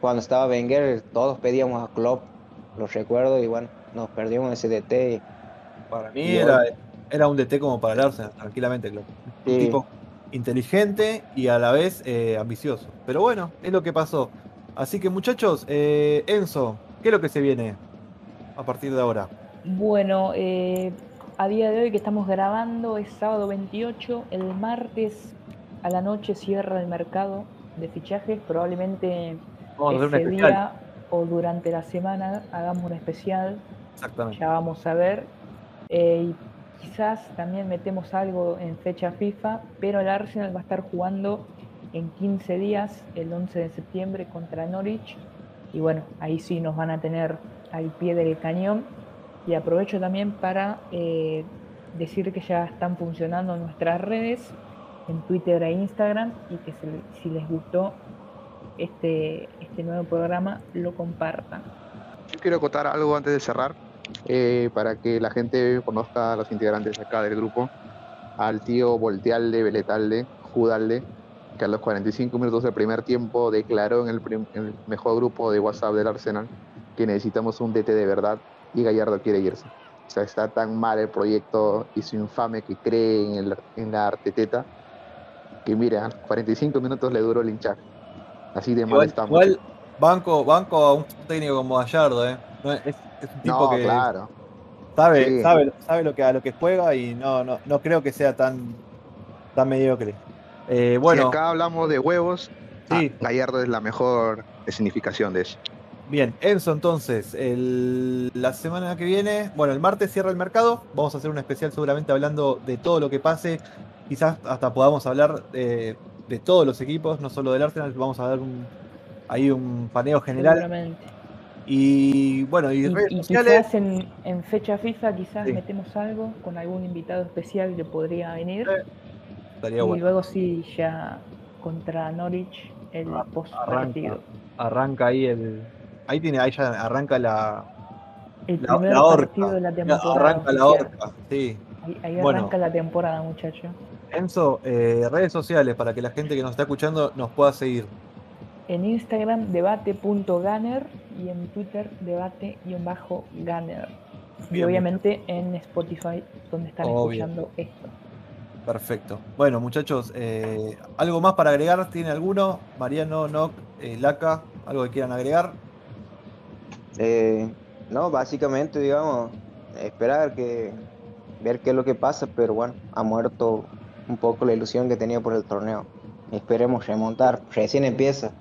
cuando estaba Wenger, todos pedíamos a Klopp, los recuerdo, y bueno, nos perdimos ese DT. Para mí era, era un DT como para el Arsenal, tranquilamente, Klopp. Un tipo inteligente y a la vez eh, ambicioso. Pero bueno, es lo que pasó. Así que muchachos, eh, Enzo, ¿qué es lo que se viene a partir de ahora? Bueno, eh, a día de hoy que estamos grabando es sábado 28, el martes a la noche cierra el mercado de fichajes, probablemente ese día o durante la semana hagamos un especial. Exactamente. Ya vamos a ver. Eh, y quizás también metemos algo en fecha FIFA, pero el Arsenal va a estar jugando en 15 días, el 11 de septiembre, contra Norwich. Y bueno, ahí sí nos van a tener al pie del cañón. Y aprovecho también para eh, decir que ya están funcionando nuestras redes, en Twitter e Instagram, y que si les gustó este, este nuevo programa, lo compartan. Yo quiero acotar algo antes de cerrar, eh, para que la gente conozca a los integrantes acá del grupo, al tío Voltealde, Beletalde, Judalde, que a los 45 minutos del primer tiempo declaró en el, mejor grupo de WhatsApp del Arsenal que necesitamos un DT de verdad y Gallardo quiere irse. O sea, está tan mal el proyecto y su infame que cree en, en la arteteta que mira, 45 minutos le duró el hinchaje. Así de mal estamos. Igual, banco, banco a un técnico como Gallardo, ¿eh? es, un tipo que claro. sabe, sabe, sabe lo que, a lo que juega y no, no, no creo que sea tan, tan mediocre. Eh, bueno, acá hablamos de huevos, sí. Ah, Gallardo es la mejor significación de eso. Bien, Enzo, entonces, la semana que viene, bueno, el martes cierra el mercado, vamos a hacer un especial seguramente hablando de todo lo que pase, quizás hasta podamos hablar de, todos los equipos, no solo del Arsenal, vamos a dar un, ahí un paneo general. Y bueno, y, quizás en, fecha FIFA quizás metemos algo con algún invitado especial que podría venir y luego sí, ya contra Norwich el ah, post partido. Arranca, ahí el. Ahí tiene, ahí ya arranca la. El primer partido de la temporada. Arranca la horca, sí. Ahí, arranca la temporada, muchachos. Enzo, eh, redes sociales para que la gente que nos está escuchando nos pueda seguir. En Instagram debate.gunner y en Twitter debate-gunner. Y obviamente en Spotify donde están escuchando esto. Perfecto. Bueno, muchachos, eh, ¿algo más para agregar? ¿Tiene alguno? Mariano, Noc, eh, Laca, ¿algo que quieran agregar? Eh, no, básicamente, digamos, esperar que ver qué es lo que pasa, pero bueno, ha muerto un poco la ilusión que tenía por el torneo. Esperemos remontar, recién empieza,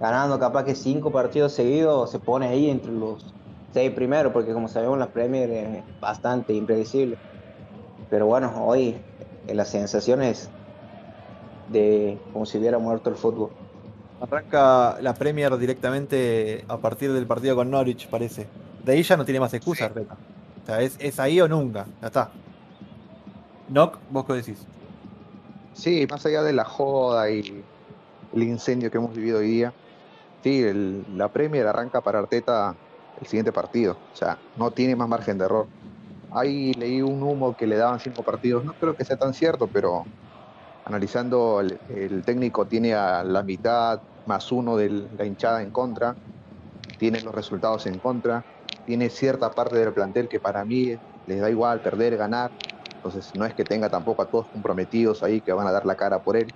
ganando capaz que cinco partidos seguidos, se pone ahí entre los seis primeros, porque como sabemos la Premier es bastante impredecible. Pero bueno, hoy las sensaciones de como si hubiera muerto el fútbol. Arranca la Premier directamente a partir del partido con Norwich, parece. De ahí ya no tiene más excusa, O sea, es, ahí o nunca. Ya está. Nock, vos qué decís. Sí, más allá de la joda y el incendio que hemos vivido hoy día, sí, la Premier arranca para Arteta el siguiente partido. O sea, no tiene más margen de error. Ahí leí un humo que le daban cinco partidos. No creo que sea tan cierto, pero analizando, el, técnico tiene a la mitad más uno de la hinchada en contra, tiene los resultados en contra, tiene cierta parte del plantel que para mí les da igual perder, ganar. Entonces no es que tenga tampoco a todos comprometidos ahí que van a dar la cara por él.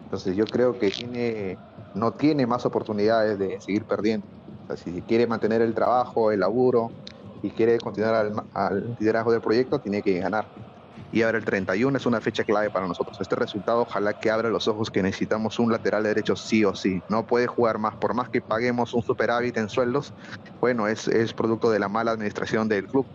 Entonces yo creo que tiene, no tiene más oportunidades de seguir perdiendo. si quiere mantener el trabajo, el laburo, y quiere continuar al, liderazgo del proyecto, tiene que ganar. Y ahora el 31 es una fecha clave para nosotros. Este resultado ojalá que abra los ojos que necesitamos un lateral derecho sí o sí. No puede jugar más, por más que paguemos un superávit en sueldos. Bueno, es, es producto de la mala administración del club.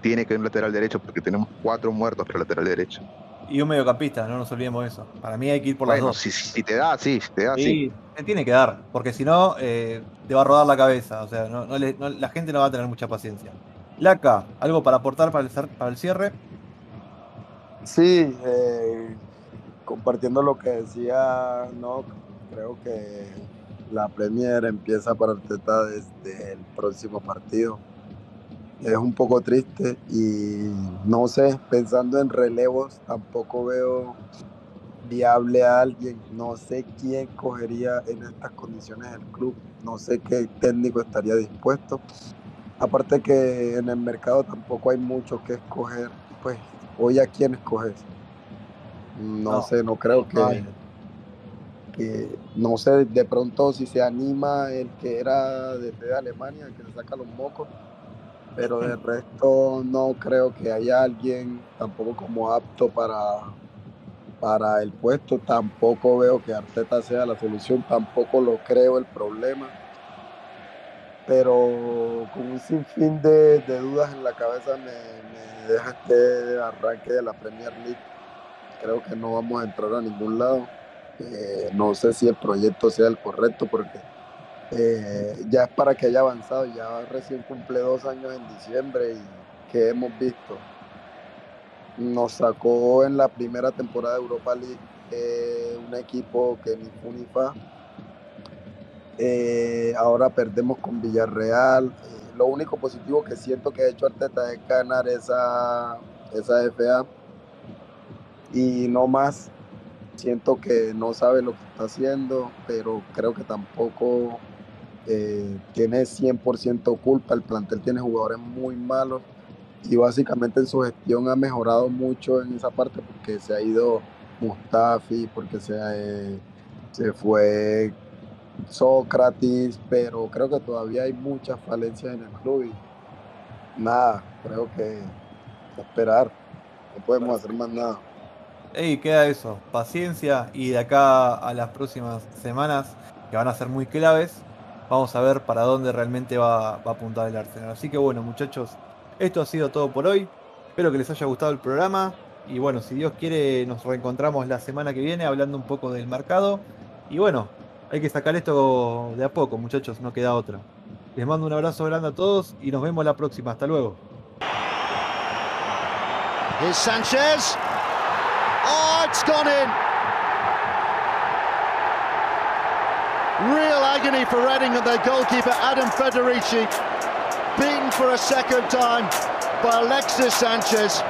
Tiene que haber un lateral derecho porque tenemos cuatro muertos para el lateral derecho. y un mediocampista, no nos olvidemos de eso. Para mí hay que ir por las dos. Si, si, te da, sí, si te da, sí. te tiene que dar, porque si no, eh, te va a rodar la cabeza. O sea, no, la gente no va a tener mucha paciencia. Laca, ¿algo para aportar para el, para el cierre? Sí, eh, compartiendo lo que decía no creo que la Premier empieza para Arteta desde el próximo partido. Es un poco triste y no sé, pensando en relevos, tampoco veo viable a alguien. No sé quién cogería en estas condiciones el club. No sé qué técnico estaría dispuesto. Aparte que en el mercado tampoco hay mucho que escoger. Pues hoy a quién escoges. No, sé, no creo que, que, no sé, de pronto si se anima el que era desde Alemania, el que le saca los mocos, pero de [LAUGHS] resto no creo que haya alguien tampoco como apto para, para el puesto, tampoco veo que Arteta sea la solución, tampoco lo creo el problema, pero con un sinfín de, dudas en la cabeza me, me deja este arranque de la Premier League. Creo que no vamos a entrar a ningún lado. Eh, no sé si el proyecto sea el correcto porque eh, ya es para que haya avanzado, ya recién cumple dos años en diciembre y que hemos visto. Nos sacó en la primera temporada de Europa League eh, un equipo que ni fue ni fa. ahora perdemos con Villarreal. lo único positivo que siento que ha hecho Arteta es ganar esa, esa FA y no más. Siento que no sabe lo que está haciendo, pero creo que tampoco eh, tiene 100% culpa. El plantel tiene jugadores muy malos y básicamente en su gestión ha mejorado mucho en esa parte porque se ha ido Mustafi, porque se, eh, se fue Sócrates, pero creo que todavía hay muchas falencias en el club y nada, creo que esperar, no podemos hacer más nada. Y queda eso, paciencia y de acá a las próximas semanas, que van a ser muy claves, vamos a ver para dónde realmente va, a apuntar el Arsenal. Así que bueno, muchachos, esto ha sido todo por hoy. Espero que les haya gustado el programa. Y bueno, si Dios quiere, nos reencontramos la semana que viene hablando un poco del mercado. Y bueno, hay que sacar esto de a poco, muchachos, no queda otra. Les mando un abrazo grande a todos y nos vemos la próxima. Hasta luego. Sánchez. Oh, it's gone in. Real agony for Reading and their goalkeeper Adam Federici, beaten for a second time by Alexis Sanchez.